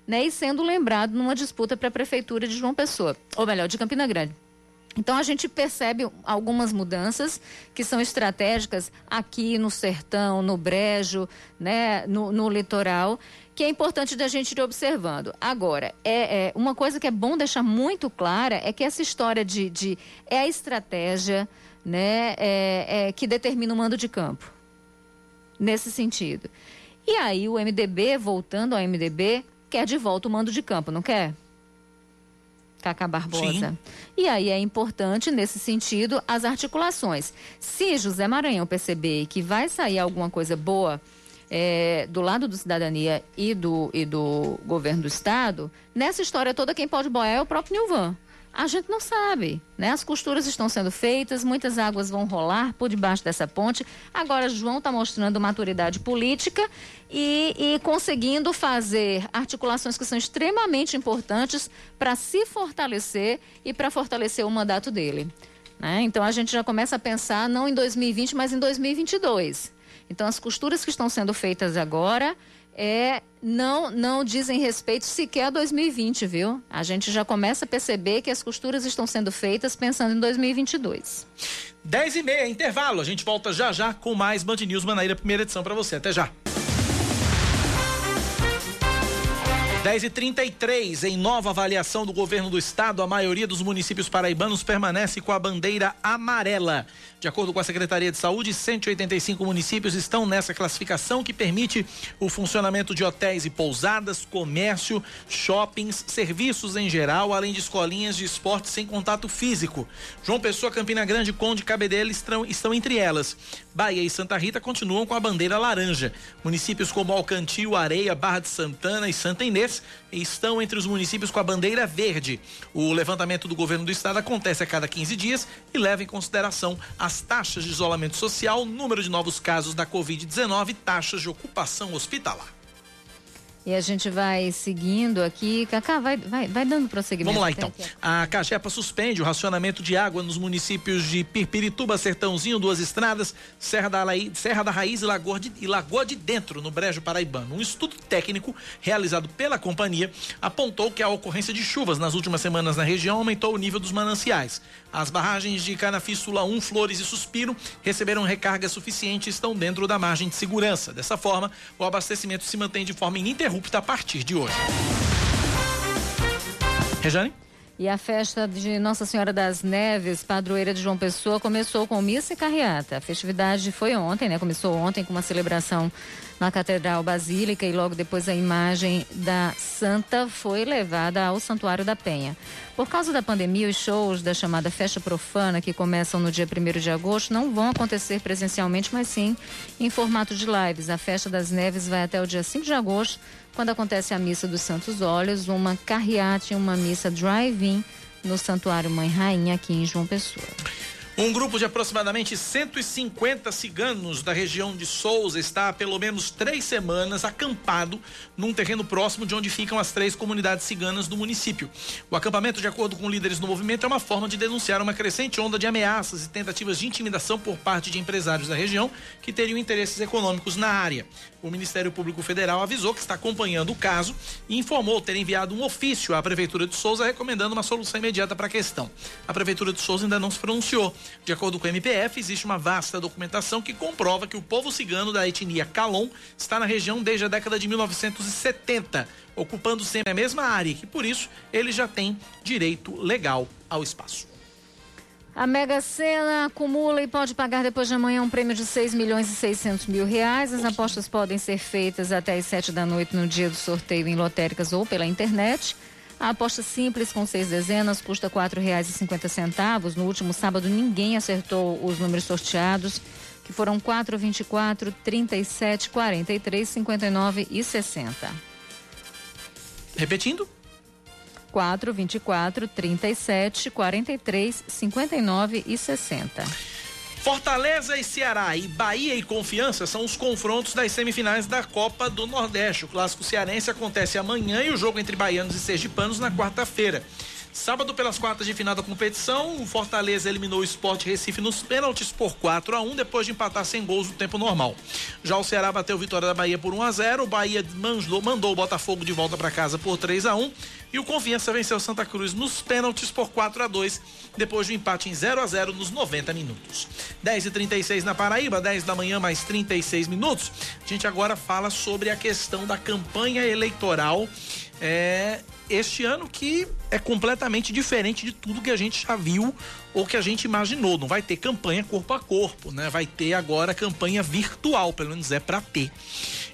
né, e sendo lembrado numa disputa para a prefeitura de João Pessoa, ou melhor, de Campina Grande. Então a gente percebe algumas mudanças que são estratégicas aqui no sertão, no brejo, né, no, no litoral, que é importante da gente ir observando. Agora, é, é, uma coisa que é bom deixar muito clara é que essa história de, de é a estratégia, né, é, é, que determina o mando de campo. Nesse sentido. E aí o MDB, voltando ao MDB, quer de volta o mando de campo, não quer? Cacá Barbosa. Sim. E aí é importante, nesse sentido, as articulações. Se José Maranhão perceber que vai sair alguma coisa boa é, do lado do cidadania e do, e do governo do estado, nessa história toda quem pode boiar é o próprio Nilvan. A gente não sabe, né? As costuras estão sendo feitas, muitas águas vão rolar por debaixo dessa ponte. Agora, João está mostrando maturidade política e, e conseguindo fazer articulações que são extremamente importantes para se fortalecer e para fortalecer o mandato dele. Né? Então, a gente já começa a pensar não em 2020, mas em 2022. Então, as costuras que estão sendo feitas agora é, não, não dizem respeito sequer a 2020, viu? A gente já começa a perceber que as costuras estão sendo feitas pensando em 2022. 10 e meia, intervalo. A gente volta já já com mais Band News Manaíra, primeira edição para você. Até já. 10 e 33 em nova avaliação do governo do estado, a maioria dos municípios paraibanos permanece com a bandeira amarela. De acordo com a Secretaria de Saúde, 185 municípios estão nessa classificação que permite o funcionamento de hotéis e pousadas, comércio, shoppings, serviços em geral, além de escolinhas de esporte sem contato físico. João Pessoa, Campina Grande, Conde Cabedelo estão, estão entre elas. Bahia e Santa Rita continuam com a bandeira laranja. Municípios como Alcantil, Areia, Barra de Santana e Santa Inês estão entre os municípios com a bandeira verde. O levantamento do governo do estado acontece a cada 15 dias e leva em consideração as taxas de isolamento social, número de novos casos da Covid-19 e taxas de ocupação hospitalar. E a gente vai seguindo aqui. Cacá, vai, vai, vai dando prosseguimento. Vamos lá então. A Cagepa suspende o racionamento de água nos municípios de Pirpirituba, Sertãozinho, Duas Estradas, Serra da, Laí, Serra da Raiz e Lagoa, de, e Lagoa de Dentro, no Brejo Paraibano. Um estudo técnico realizado pela companhia apontou que a ocorrência de chuvas nas últimas semanas na região aumentou o nível dos mananciais. As barragens de Canafístula 1, Flores e Suspiro receberam recarga suficiente e estão dentro da margem de segurança. Dessa forma, o abastecimento se mantém de forma ininterrupta a partir de hoje. Rejane? E a festa de Nossa Senhora das Neves, padroeira de João Pessoa, começou com missa e carreata. A festividade foi ontem, né? Começou ontem com uma celebração na Catedral Basílica e logo depois a imagem da Santa foi levada ao Santuário da Penha. Por causa da pandemia, os shows da chamada Festa Profana, que começam no dia 1 de agosto, não vão acontecer presencialmente, mas sim em formato de lives. A Festa das Neves vai até o dia 5 de agosto, quando acontece a Missa dos Santos Olhos, uma carreata e uma missa drive-in no Santuário Mãe Rainha, aqui em João Pessoa. Um grupo de aproximadamente 150 ciganos da região de Souza está há pelo menos três semanas acampado num terreno próximo de onde ficam as três comunidades ciganas do município. O acampamento, de acordo com líderes do movimento, é uma forma de denunciar uma crescente onda de ameaças e tentativas de intimidação por parte de empresários da região que teriam interesses econômicos na área. O Ministério Público Federal avisou que está acompanhando o caso e informou ter enviado um ofício à Prefeitura de Souza recomendando uma solução imediata para a questão. A Prefeitura de Souza ainda não se pronunciou. De acordo com o MPF, existe uma vasta documentação que comprova que o povo cigano da etnia Calon está na região desde a década de 1970, ocupando sempre a mesma área e que, por isso, ele já tem direito legal ao espaço. A Mega Sena acumula e pode pagar depois de amanhã um prêmio de 6 milhões e 600 mil reais. As apostas podem ser feitas até as 7 da noite no dia do sorteio em lotéricas ou pela internet. A aposta simples com seis dezenas custa R$ 4,50. No último sábado ninguém acertou os números sorteados, que foram 4, 24, 37, 43, 59 e 60. Repetindo? 4, 24, 37, 43, 59 e 60. Fortaleza e Ceará e Bahia e Confiança são os confrontos das semifinais da Copa do Nordeste. O clássico cearense acontece amanhã e o jogo entre baianos e sergipanos na quarta-feira. Sábado, pelas quartas de final da competição, o Fortaleza eliminou o Sport Recife nos pênaltis por 4 a 1 depois de empatar sem gols no tempo normal. Já o Ceará bateu vitória da Bahia por 1 a 0 o Bahia mandou, mandou o Botafogo de volta para casa por 3 a 1 e o Confiança venceu Santa Cruz nos pênaltis por 4 a 2 depois de um empate em 0 a 0 nos 90 minutos. 10 e 36 na Paraíba, 10 da manhã mais 36 minutos. A gente agora fala sobre a questão da campanha eleitoral é, este ano que é completamente diferente de tudo que a gente já viu ou que a gente imaginou. Não vai ter campanha corpo a corpo, né? Vai ter agora campanha virtual, pelo menos é para ter.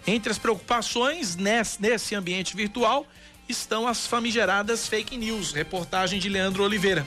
Entre as preocupações nesse, nesse ambiente virtual estão as famigeradas fake news. Reportagem de Leandro Oliveira.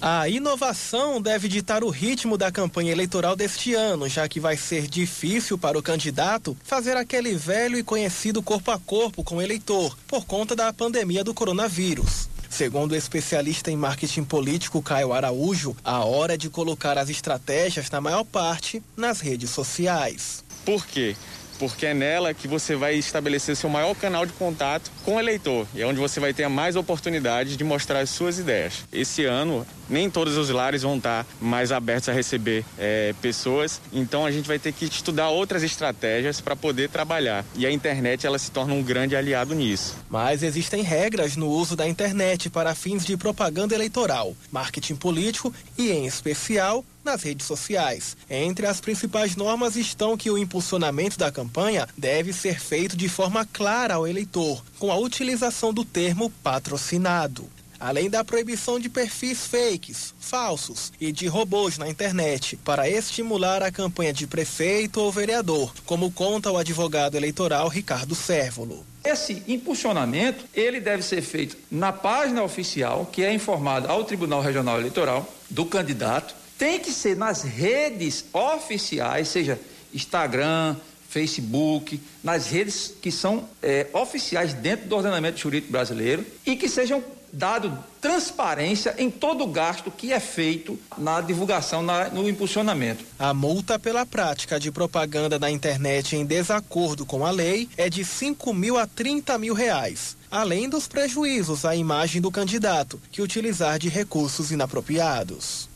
A inovação deve ditar o ritmo da campanha eleitoral deste ano, já que vai ser difícil para o candidato fazer aquele velho e conhecido corpo a corpo com o eleitor, por conta da pandemia do coronavírus. Segundo o especialista em marketing político Caio Araújo, a hora é de colocar as estratégias, na maior parte, nas redes sociais. Por quê? Porque é nela que você vai estabelecer seu maior canal de contato com o eleitor e é onde você vai ter mais oportunidades de mostrar as suas ideias. Esse ano, nem todos os lares vão estar mais abertos a receber é, pessoas, então a gente vai ter que estudar outras estratégias para poder trabalhar e a internet ela se torna um grande aliado nisso. Mas existem regras no uso da internet para fins de propaganda eleitoral, marketing político e, em especial, nas redes sociais. Entre as principais normas estão que o impulsionamento da campanha deve ser feito de forma clara ao eleitor, com a utilização do termo patrocinado além da proibição de perfis fakes, falsos e de robôs na internet, para estimular a campanha de prefeito ou vereador, como conta o advogado eleitoral Ricardo Sérvulo. Esse impulsionamento, ele deve ser feito na página oficial, que é informada ao Tribunal Regional Eleitoral do candidato, tem que ser nas redes oficiais, seja Instagram, Facebook, nas redes que são é, oficiais dentro do ordenamento jurídico brasileiro e que sejam dado transparência em todo o gasto que é feito na divulgação, na, no impulsionamento. A multa pela prática de propaganda na internet em desacordo com a lei é de 5 mil a 30 mil reais, além dos prejuízos à imagem do candidato que utilizar de recursos inapropriados.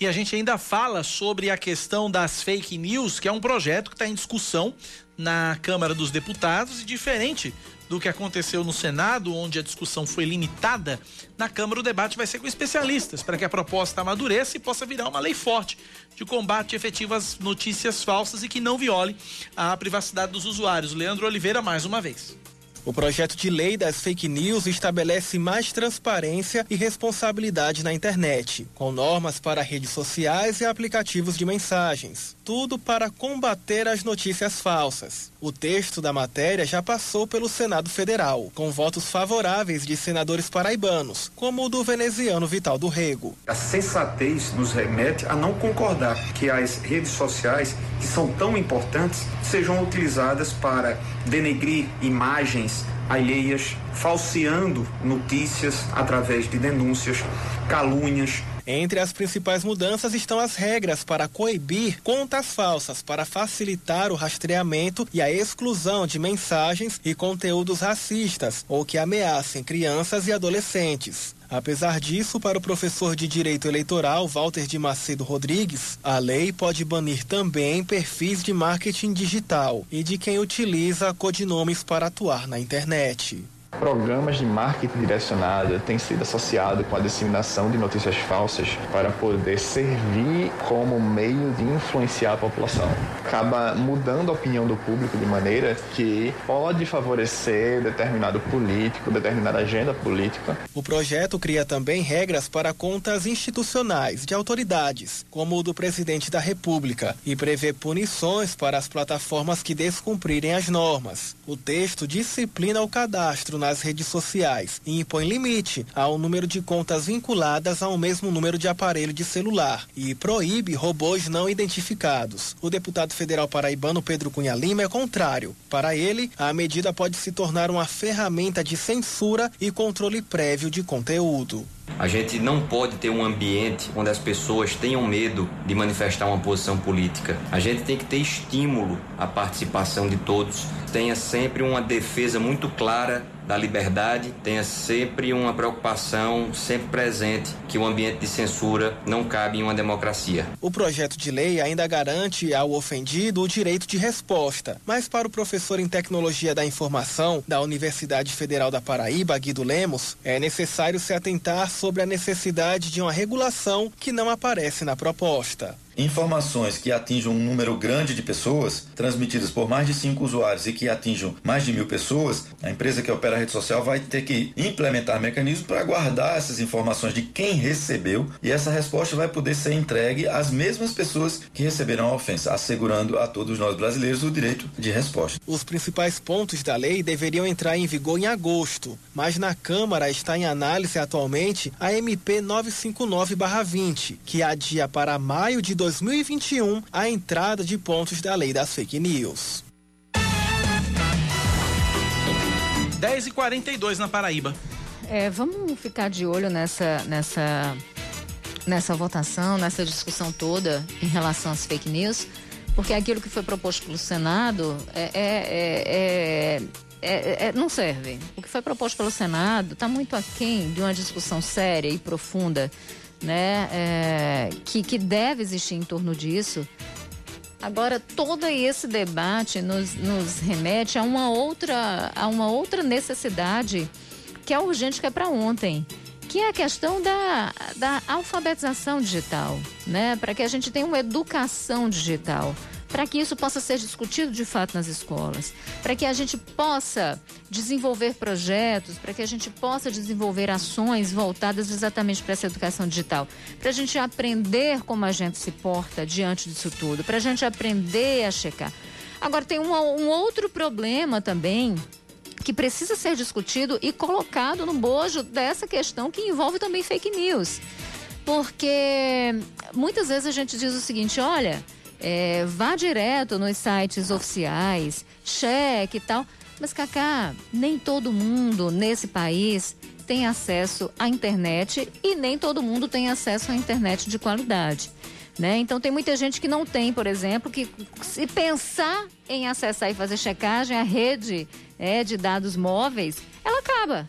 E a gente ainda fala sobre a questão das fake news, que é um projeto que está em discussão na Câmara dos Deputados e diferente do que aconteceu no Senado, onde a discussão foi limitada, na Câmara o debate vai ser com especialistas, para que a proposta amadureça e possa virar uma lei forte de combate efetivo às notícias falsas e que não viole a privacidade dos usuários. Leandro Oliveira, mais uma vez. O projeto de lei das fake news estabelece mais transparência e responsabilidade na internet, com normas para redes sociais e aplicativos de mensagens. Tudo para combater as notícias falsas. O texto da matéria já passou pelo Senado Federal, com votos favoráveis de senadores paraibanos, como o do veneziano Vital do Rego. A sensatez nos remete a não concordar que as redes sociais, que são tão importantes, sejam utilizadas para denegrir imagens alheias, falseando notícias através de denúncias, calúnias. Entre as principais mudanças estão as regras para coibir contas falsas, para facilitar o rastreamento e a exclusão de mensagens e conteúdos racistas ou que ameacem crianças e adolescentes. Apesar disso, para o professor de Direito Eleitoral, Walter de Macedo Rodrigues, a lei pode banir também perfis de marketing digital e de quem utiliza codinomes para atuar na internet. Programas de marketing direcionado têm sido associados com a disseminação de notícias falsas para poder servir como meio de influenciar a população. Acaba mudando a opinião do público de maneira que pode favorecer determinado político, determinada agenda política. O projeto cria também regras para contas institucionais de autoridades, como o do presidente da República, e prevê punições para as plataformas que descumprirem as normas. O texto disciplina o cadastro nas redes sociais e impõe limite ao número de contas vinculadas ao mesmo número de aparelho de celular e proíbe robôs não identificados. O deputado federal paraibano Pedro Cunha Lima é contrário. Para ele, a medida pode se tornar uma ferramenta de censura e controle prévio de conteúdo. A gente não pode ter um ambiente onde as pessoas tenham medo de manifestar uma posição política. A gente tem que ter estímulo à participação de todos. Tenha sempre uma defesa muito clara da liberdade, tenha sempre uma preocupação sempre presente que o ambiente de censura não cabe em uma democracia. O projeto de lei ainda garante ao ofendido o direito de resposta, mas para o professor em tecnologia da informação da Universidade Federal da Paraíba, Guido Lemos, é necessário se atentar sobre a necessidade de uma regulação que não aparece na proposta. Informações que atinjam um número grande de pessoas, transmitidas por mais de cinco usuários e que atinjam mais de mil pessoas, a empresa que opera a rede social vai ter que implementar mecanismos para guardar essas informações de quem recebeu e essa resposta vai poder ser entregue às mesmas pessoas que receberam a ofensa, assegurando a todos nós brasileiros o direito de resposta. Os principais pontos da lei deveriam entrar em vigor em agosto, mas na Câmara está em análise atualmente a MP 959-20, que adia para maio de 2021 a entrada de pontos da lei das fake news. 10 e 42 na Paraíba. É, vamos ficar de olho nessa, nessa, nessa votação, nessa discussão toda em relação às fake news, porque aquilo que foi proposto pelo Senado é, é, é, é não serve. O que foi proposto pelo Senado está muito aquém de uma discussão séria e profunda, né, que, que deve existir em torno disso. Agora, todo esse debate nos, nos remete a uma outra, a uma outra necessidade que é urgente, que é para ontem, que é a questão da, da alfabetização digital, né? Para que a gente tenha uma educação digital, para que isso possa ser discutido de fato nas escolas, para que a gente possa desenvolver projetos, para que a gente possa desenvolver ações voltadas exatamente para essa educação digital, para a gente aprender como a gente se porta diante disso tudo, para a gente aprender a checar. Agora, tem um, um outro problema também que precisa ser discutido e colocado no bojo dessa questão que envolve também fake news. Porque muitas vezes a gente diz o seguinte: olha, é, vá direto nos sites oficiais, cheque e tal. Mas, Cacá, nem todo mundo nesse país tem acesso à internet e nem todo mundo tem acesso à internet de qualidade. Né? Então tem muita gente que não tem, por exemplo, que se pensar em acessar e fazer checagem, a rede é, de dados móveis, ela acaba.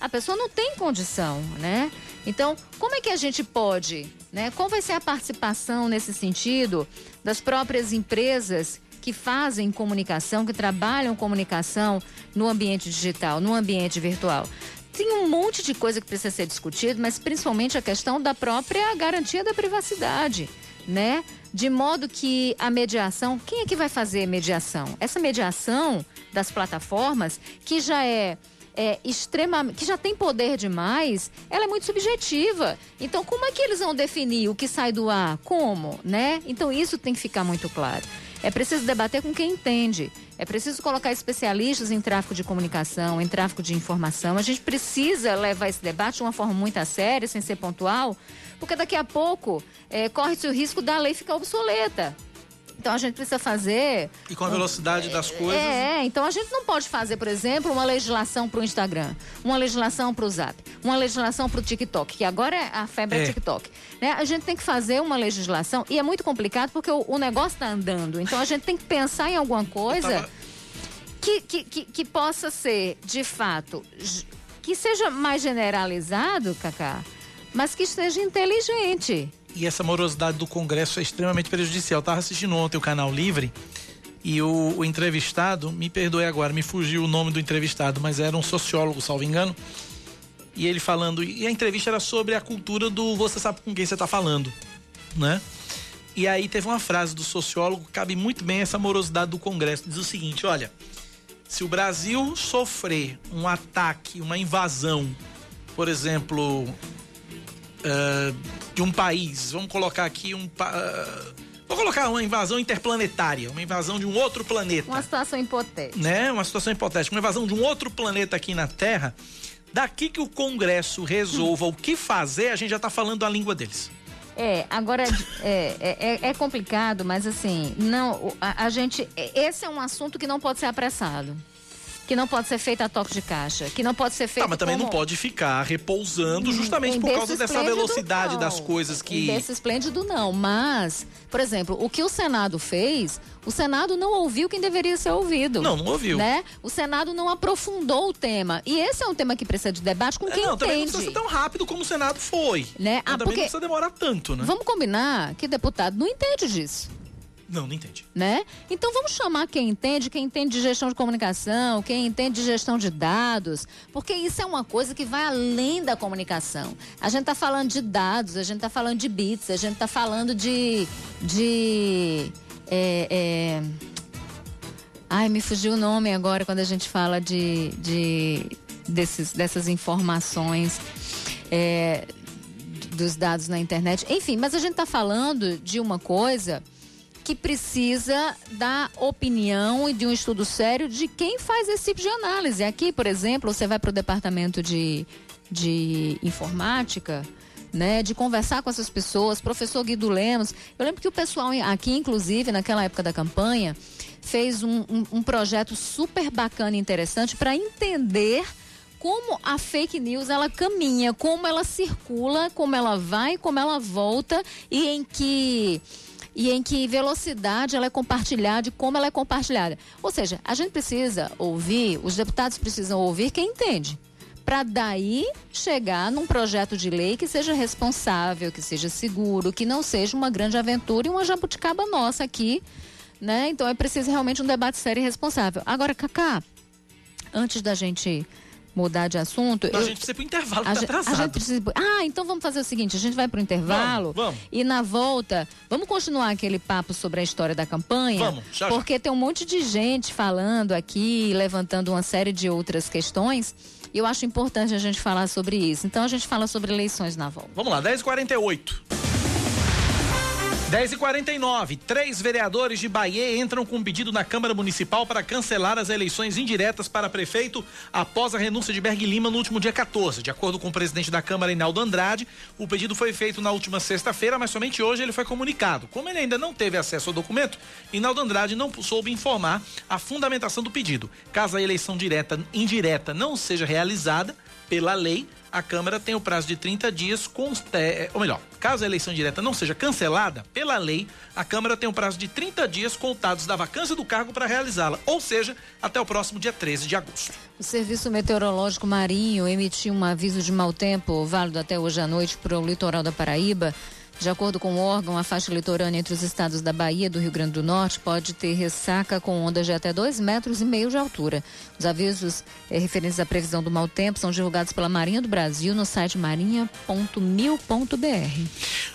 A pessoa não tem condição, né? Então, como é que a gente pode, né? Qual vai ser a participação nesse sentido das próprias empresas que fazem comunicação, que trabalham comunicação no ambiente digital, no ambiente virtual? Tem um monte de coisa que precisa ser discutido, mas principalmente a questão da própria garantia da privacidade né? De modo que a mediação, quem é que vai fazer mediação? Essa mediação das plataformas, que já é é, extremamente, que já tem poder demais, ela é muito subjetiva. Então, como é que eles vão definir o que sai do ar? Como, né? Então, isso tem que ficar muito claro. É preciso debater com quem entende. É preciso colocar especialistas em tráfico de comunicação, em tráfico de informação. A gente precisa levar esse debate de uma forma muito séria, sem ser pontual, porque daqui a pouco é, corre-se o risco da lei ficar obsoleta. Então a gente precisa fazer. E com a velocidade das coisas. É, então a gente não pode fazer, por exemplo, uma legislação para o Instagram, uma legislação para o Zap, uma legislação para o TikTok, que agora é a febre é, é TikTok. Né? A gente tem que fazer uma legislação e é muito complicado porque o, o negócio está andando. Então a gente tem que pensar em alguma coisa tava... que, que, que, que possa ser, de fato, que seja mais generalizado, Cacá, mas que seja inteligente e essa morosidade do Congresso é extremamente prejudicial. Eu estava assistindo ontem o Canal Livre e o, o, entrevistado, me perdoe agora, me fugiu o nome do entrevistado, mas era um sociólogo, salvo engano. E ele falando, e a entrevista era sobre a cultura do você sabe com quem você está falando, né? E aí teve uma frase do sociólogo que cabe muito bem essa morosidade do Congresso. Diz o seguinte: olha, se o Brasil sofrer um ataque, uma invasão, por exemplo, uh, de um país, vamos colocar aqui um. Uh, vou colocar uma invasão interplanetária, uma invasão de um outro planeta. Uma situação hipotética. Né? Uma situação hipotética, uma invasão de um outro planeta aqui na Terra. Daqui que o Congresso resolva o que fazer, a gente já está falando a língua deles. É, agora é, é, é, é complicado, mas assim, não, a, a gente. Esse é um assunto que não pode ser apressado que não pode ser feita a toque de caixa, que não pode ser feita. Ah, mas também como... não pode ficar repousando justamente por causa dessa velocidade não. das coisas que. Desse esplêndido, não. Mas, por exemplo, o que o Senado fez, o Senado não ouviu quem deveria ser ouvido. Não, não ouviu. Né? O Senado não aprofundou o tema. E esse é um tema que precisa de debate com é, quem não, entende. Também não precisa ser tão rápido como o Senado foi. Né? Ah, também porque... não precisa demorar tanto, né? Vamos combinar que deputado não entende disso. Não, não entende. Né? Então vamos chamar quem entende, quem entende de gestão de comunicação, quem entende de gestão de dados, porque isso é uma coisa que vai além da comunicação. A gente está falando de dados, a gente está falando de bits, a gente está falando de. de é, é... Ai, me fugiu o nome agora quando a gente fala de, de desses, dessas informações. É, dos dados na internet. Enfim, mas a gente está falando de uma coisa que precisa da opinião e de um estudo sério de quem faz esse tipo de análise. Aqui, por exemplo, você vai para o departamento de, de informática. Né, de conversar com essas pessoas, professor Guido Lemos. Eu lembro que o pessoal aqui, inclusive, naquela época da campanha, fez um, um, um projeto super bacana e interessante para entender como a fake news ela caminha, como ela circula, como ela vai, como ela volta e em que e em que velocidade ela é compartilhada e como ela é compartilhada. Ou seja, a gente precisa ouvir, os deputados precisam ouvir quem entende. Para daí chegar num projeto de lei que seja responsável, que seja seguro, que não seja uma grande aventura e uma jabuticaba nossa aqui, né? Então é preciso realmente um debate sério e responsável. Agora, Cacá, antes da gente mudar de assunto. Não, eu, a gente precisa ir pro intervalo, tá atrasado. A gente precisa, ah, então vamos fazer o seguinte: a gente vai pro intervalo. Vamos, vamos. E na volta, vamos continuar aquele papo sobre a história da campanha? Vamos, já, Porque já. tem um monte de gente falando aqui, levantando uma série de outras questões. E eu acho importante a gente falar sobre isso. Então a gente fala sobre eleições na volta. Vamos lá, 10h48. 10 e 49 Três vereadores de Bahia entram com um pedido na Câmara Municipal para cancelar as eleições indiretas para prefeito após a renúncia de Berg Lima no último dia 14. De acordo com o presidente da Câmara, Inaldo Andrade, o pedido foi feito na última sexta-feira, mas somente hoje ele foi comunicado. Como ele ainda não teve acesso ao documento, Inaldo Andrade não soube informar a fundamentação do pedido. Caso a eleição direta indireta não seja realizada pela lei, a Câmara tem o prazo de 30 dias, é, ou melhor, caso a eleição direta não seja cancelada, pela lei, a Câmara tem um prazo de 30 dias contados da vacância do cargo para realizá-la, ou seja, até o próximo dia 13 de agosto. O Serviço Meteorológico Marinho emitiu um aviso de mau tempo, válido até hoje à noite, para o litoral da Paraíba. De acordo com o órgão, a faixa litorânea entre os estados da Bahia e do Rio Grande do Norte pode ter ressaca com ondas de até dois metros e meio de altura. Os avisos eh, referentes à previsão do mau tempo são divulgados pela Marinha do Brasil no site marinha.mil.br.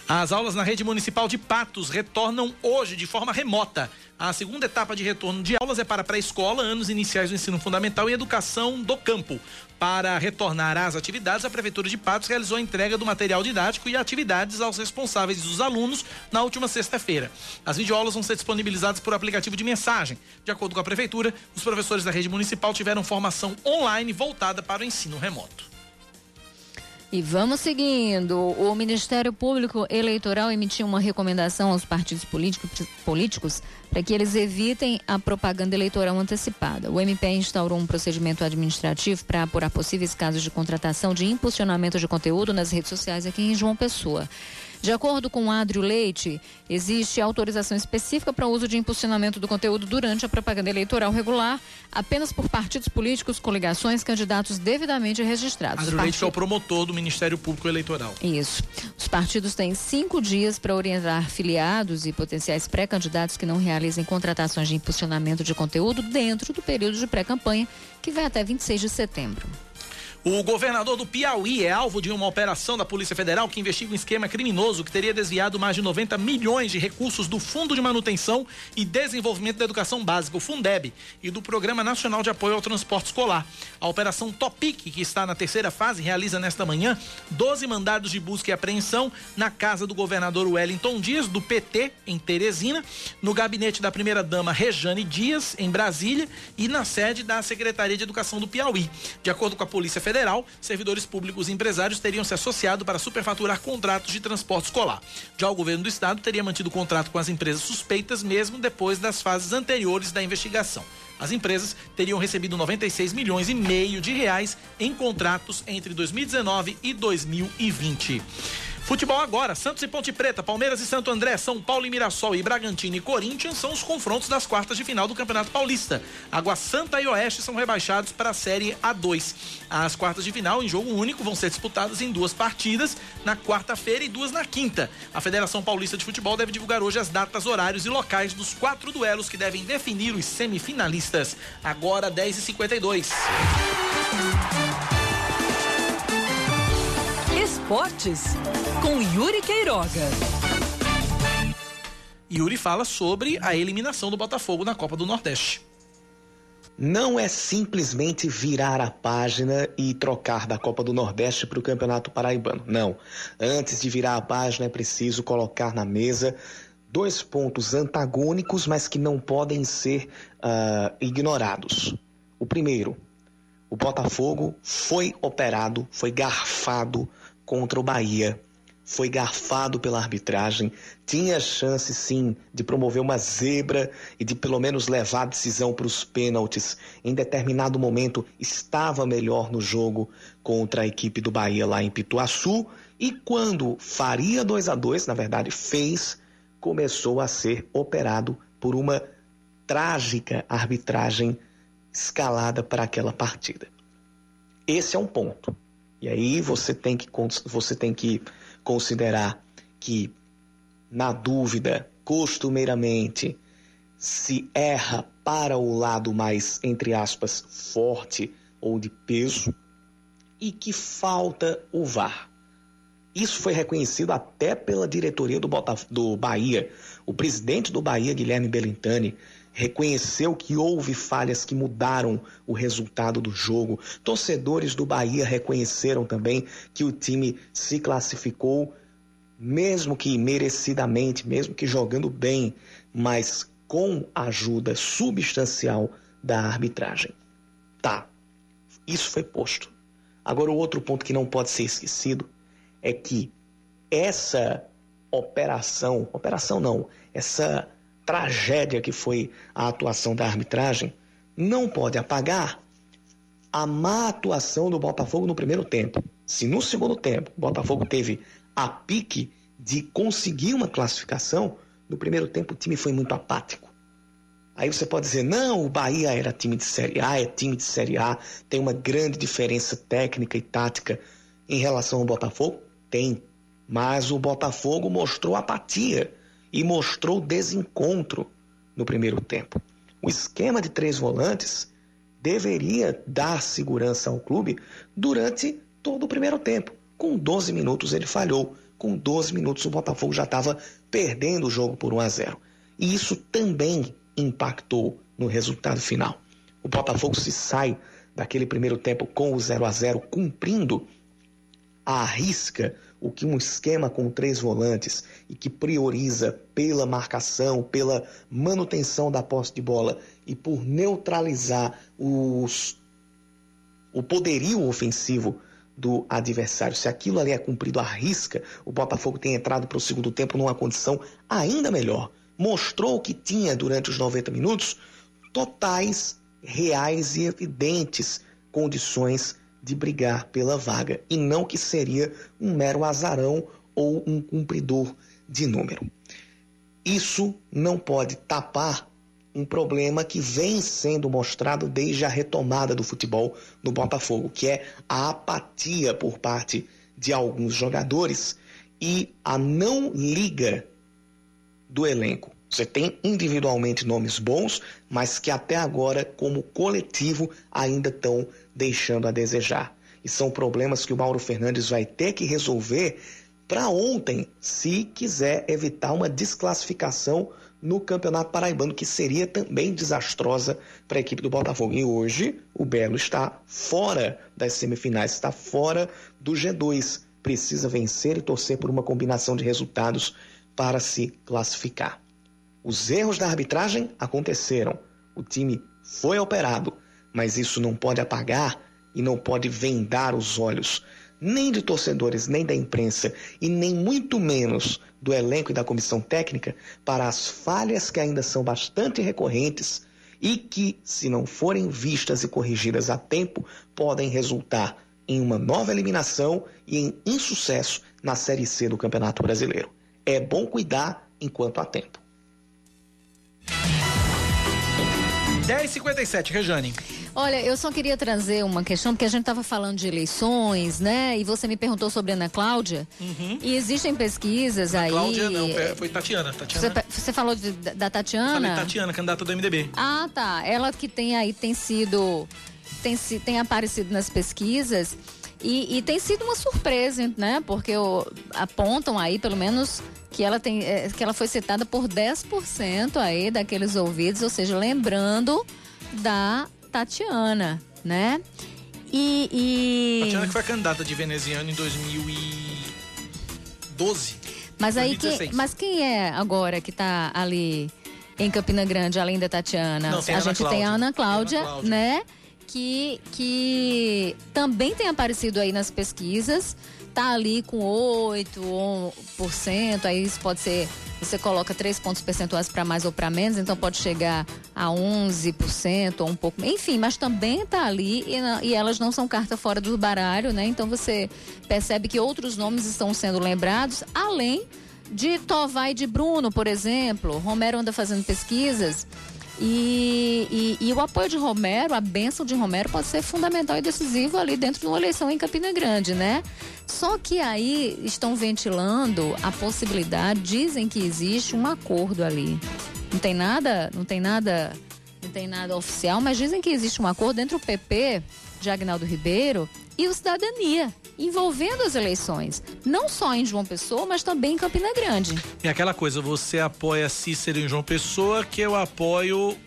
As aulas na rede municipal de Patos retornam hoje de forma remota. A segunda etapa de retorno de aulas é para pré-escola, anos iniciais do ensino fundamental e educação do campo. Para retornar às atividades, a Prefeitura de Patos realizou a entrega do material didático e atividades aos responsáveis dos alunos na última sexta-feira. As videoaulas vão ser disponibilizadas por aplicativo de mensagem. De acordo com a Prefeitura, os professores da rede municipal tiveram formação online voltada para o ensino remoto. E vamos seguindo. O Ministério Público Eleitoral emitiu uma recomendação aos partidos políticos para que eles evitem a propaganda eleitoral antecipada. O MP instaurou um procedimento administrativo para apurar possíveis casos de contratação de impulsionamento de conteúdo nas redes sociais aqui em João Pessoa. De acordo com Adrio Leite, existe autorização específica para o uso de impulsionamento do conteúdo durante a propaganda eleitoral regular, apenas por partidos políticos, coligações, candidatos devidamente registrados. Adrio Leite é o promotor do Ministério Público Eleitoral. Isso. Os partidos têm cinco dias para orientar filiados e potenciais pré-candidatos que não realizem contratações de impulsionamento de conteúdo dentro do período de pré-campanha, que vai até 26 de setembro. O governador do Piauí é alvo de uma operação da Polícia Federal que investiga um esquema criminoso que teria desviado mais de 90 milhões de recursos do Fundo de Manutenção e Desenvolvimento da Educação Básica, o Fundeb, e do Programa Nacional de Apoio ao Transporte Escolar. A operação Topic, que está na terceira fase, realiza nesta manhã 12 mandados de busca e apreensão na casa do governador Wellington Dias, do PT, em Teresina, no gabinete da primeira-dama Rejane Dias, em Brasília, e na sede da Secretaria de Educação do Piauí. De acordo com a Polícia Federal, Federal, servidores públicos e empresários teriam se associado para superfaturar contratos de transporte escolar. Já o governo do estado teria mantido contrato com as empresas suspeitas mesmo depois das fases anteriores da investigação. As empresas teriam recebido 96 milhões e meio de reais em contratos entre 2019 e 2020. Futebol agora, Santos e Ponte Preta, Palmeiras e Santo André, São Paulo e Mirassol e Bragantino e Corinthians são os confrontos das quartas de final do Campeonato Paulista. Água Santa e Oeste são rebaixados para a Série A2. As quartas de final, em jogo único, vão ser disputadas em duas partidas, na quarta-feira e duas na quinta. A Federação Paulista de Futebol deve divulgar hoje as datas, horários e locais dos quatro duelos que devem definir os semifinalistas. Agora, 10h52. Esportes com Yuri Queiroga. Yuri fala sobre a eliminação do Botafogo na Copa do Nordeste. Não é simplesmente virar a página e trocar da Copa do Nordeste para o Campeonato Paraibano. Não. Antes de virar a página, é preciso colocar na mesa dois pontos antagônicos, mas que não podem ser uh, ignorados. O primeiro, o Botafogo foi operado, foi garfado contra o Bahia. Foi garfado pela arbitragem, tinha chance sim de promover uma zebra e de pelo menos levar a decisão para os pênaltis. Em determinado momento estava melhor no jogo contra a equipe do Bahia lá em Pituaçu e quando faria 2 a 2 na verdade fez, começou a ser operado por uma trágica arbitragem escalada para aquela partida. Esse é um ponto. E aí você tem que, você tem que considerar que, na dúvida, costumeiramente, se erra para o lado mais, entre aspas, forte ou de peso e que falta o VAR. Isso foi reconhecido até pela diretoria do, Botaf do Bahia. O presidente do Bahia, Guilherme Belintani, reconheceu que houve falhas que mudaram o resultado do jogo. Torcedores do Bahia reconheceram também que o time se classificou, mesmo que merecidamente, mesmo que jogando bem, mas com ajuda substancial da arbitragem. Tá, isso foi posto. Agora, o outro ponto que não pode ser esquecido é que essa operação, operação não, essa tragédia que foi a atuação da arbitragem, não pode apagar a má atuação do Botafogo no primeiro tempo. Se no segundo tempo o Botafogo teve a pique de conseguir uma classificação, no primeiro tempo o time foi muito apático. Aí você pode dizer, não, o Bahia era time de Série A, é time de Série A, tem uma grande diferença técnica e tática em relação ao Botafogo? Tem. Mas o Botafogo mostrou apatia e mostrou desencontro no primeiro tempo. O esquema de três volantes deveria dar segurança ao clube durante todo o primeiro tempo. Com 12 minutos ele falhou. Com 12 minutos o Botafogo já estava perdendo o jogo por 1 a 0. E isso também impactou no resultado final. O Botafogo se sai daquele primeiro tempo com o 0 a 0 cumprindo a risca o que um esquema com três volantes e que prioriza pela marcação, pela manutenção da posse de bola e por neutralizar os, o poderio ofensivo do adversário. Se aquilo ali é cumprido à risca, o Botafogo tem entrado para o segundo tempo numa condição ainda melhor. Mostrou que tinha durante os 90 minutos totais, reais e evidentes condições de brigar pela vaga e não que seria um mero azarão ou um cumpridor de número. Isso não pode tapar um problema que vem sendo mostrado desde a retomada do futebol no Botafogo, que é a apatia por parte de alguns jogadores e a não liga do elenco. Você tem individualmente nomes bons, mas que até agora, como coletivo, ainda estão deixando a desejar. E são problemas que o Mauro Fernandes vai ter que resolver para ontem, se quiser evitar uma desclassificação no Campeonato Paraibano, que seria também desastrosa para a equipe do Botafogo. E hoje o Belo está fora das semifinais, está fora do G2. Precisa vencer e torcer por uma combinação de resultados para se classificar. Os erros da arbitragem aconteceram. O time foi operado, mas isso não pode apagar e não pode vendar os olhos nem de torcedores, nem da imprensa e nem muito menos do elenco e da comissão técnica para as falhas que ainda são bastante recorrentes e que, se não forem vistas e corrigidas a tempo, podem resultar em uma nova eliminação e em insucesso na Série C do Campeonato Brasileiro. É bom cuidar enquanto há tempo. 10h57, Rejane. Olha, eu só queria trazer uma questão, porque a gente estava falando de eleições, né? E você me perguntou sobre Ana Cláudia. Uhum. E existem pesquisas Ana aí. Cláudia, não, foi Tatiana. Tatiana. Você, você falou de, da Tatiana? Falei Tatiana, candidata do MDB. Ah, tá. Ela que tem aí, tem sido. Tem, tem aparecido nas pesquisas. E, e, tem sido uma surpresa, né? Porque o, apontam aí, pelo menos, que ela, tem, é, que ela foi citada por 10% aí daqueles ouvidos, ou seja, lembrando da Tatiana, né? E, e... Tatiana que foi candidata de veneziano em 2012. Mas aí quem, mas quem é agora que está ali em Campina Grande, além da Tatiana? Não, a, a gente tem a Ana Cláudia, Ana Cláudia. né? que, que também tem aparecido aí nas pesquisas, tá ali com 8%, aí isso pode ser, você coloca 3 pontos percentuais para mais ou para menos, então pode chegar a 11% ou um pouco, enfim, mas também tá ali e, e elas não são carta fora do baralho, né? Então você percebe que outros nomes estão sendo lembrados, além de Tovar e de Bruno, por exemplo. Romero anda fazendo pesquisas e, e, e, o apoio de Romero, a benção de Romero pode ser fundamental e decisivo ali dentro de uma eleição em Campina Grande, né? Só que aí estão ventilando a possibilidade, dizem que existe um acordo ali. Não tem nada, não tem nada, não tem nada oficial, mas dizem que existe um acordo entre o PP de Agnaldo Ribeiro e o Cidadania envolvendo as eleições, não só em João Pessoa, mas também em Campina Grande. E aquela coisa, você apoia Cícero em João Pessoa, que eu apoio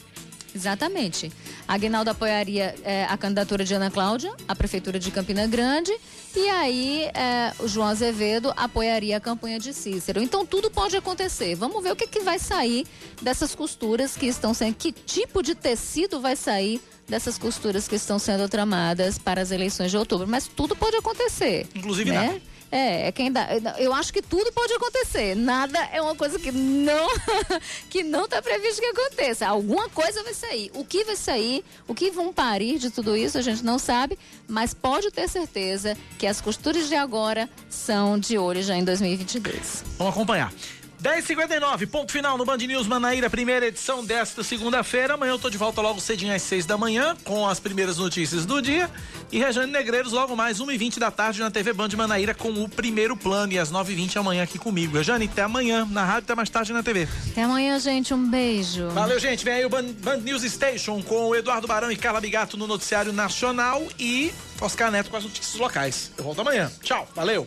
Exatamente. A Aguinaldo apoiaria é, a candidatura de Ana Cláudia, à Prefeitura de Campina Grande, e aí é, o João Azevedo apoiaria a campanha de Cícero. Então tudo pode acontecer. Vamos ver o que, que vai sair dessas costuras que estão sendo. Que tipo de tecido vai sair dessas costuras que estão sendo tramadas para as eleições de outubro. Mas tudo pode acontecer. Inclusive né? nada. É, é quem dá. Eu acho que tudo pode acontecer. Nada é uma coisa que não que não está previsto que aconteça. Alguma coisa vai sair. O que vai sair, o que vão parir de tudo isso, a gente não sabe, mas pode ter certeza que as costuras de agora são de olho já em 2022. Vamos acompanhar. 10h59, ponto final no Band News Manaíra, primeira edição desta segunda-feira. Amanhã eu tô de volta logo cedinho às 6 da manhã, com as primeiras notícias do dia. E Rejane Negreiros logo mais 1h20 da tarde na TV Band Manaíra com o primeiro plano. E às 9h20 amanhã aqui comigo. Rejane, até amanhã na rádio, até mais tarde na TV. Até amanhã, gente. Um beijo. Valeu, gente. Vem aí o Band, Band News Station com o Eduardo Barão e Carla Bigato no Noticiário Nacional e Oscar Neto com as notícias locais. Eu volto amanhã. Tchau. Valeu.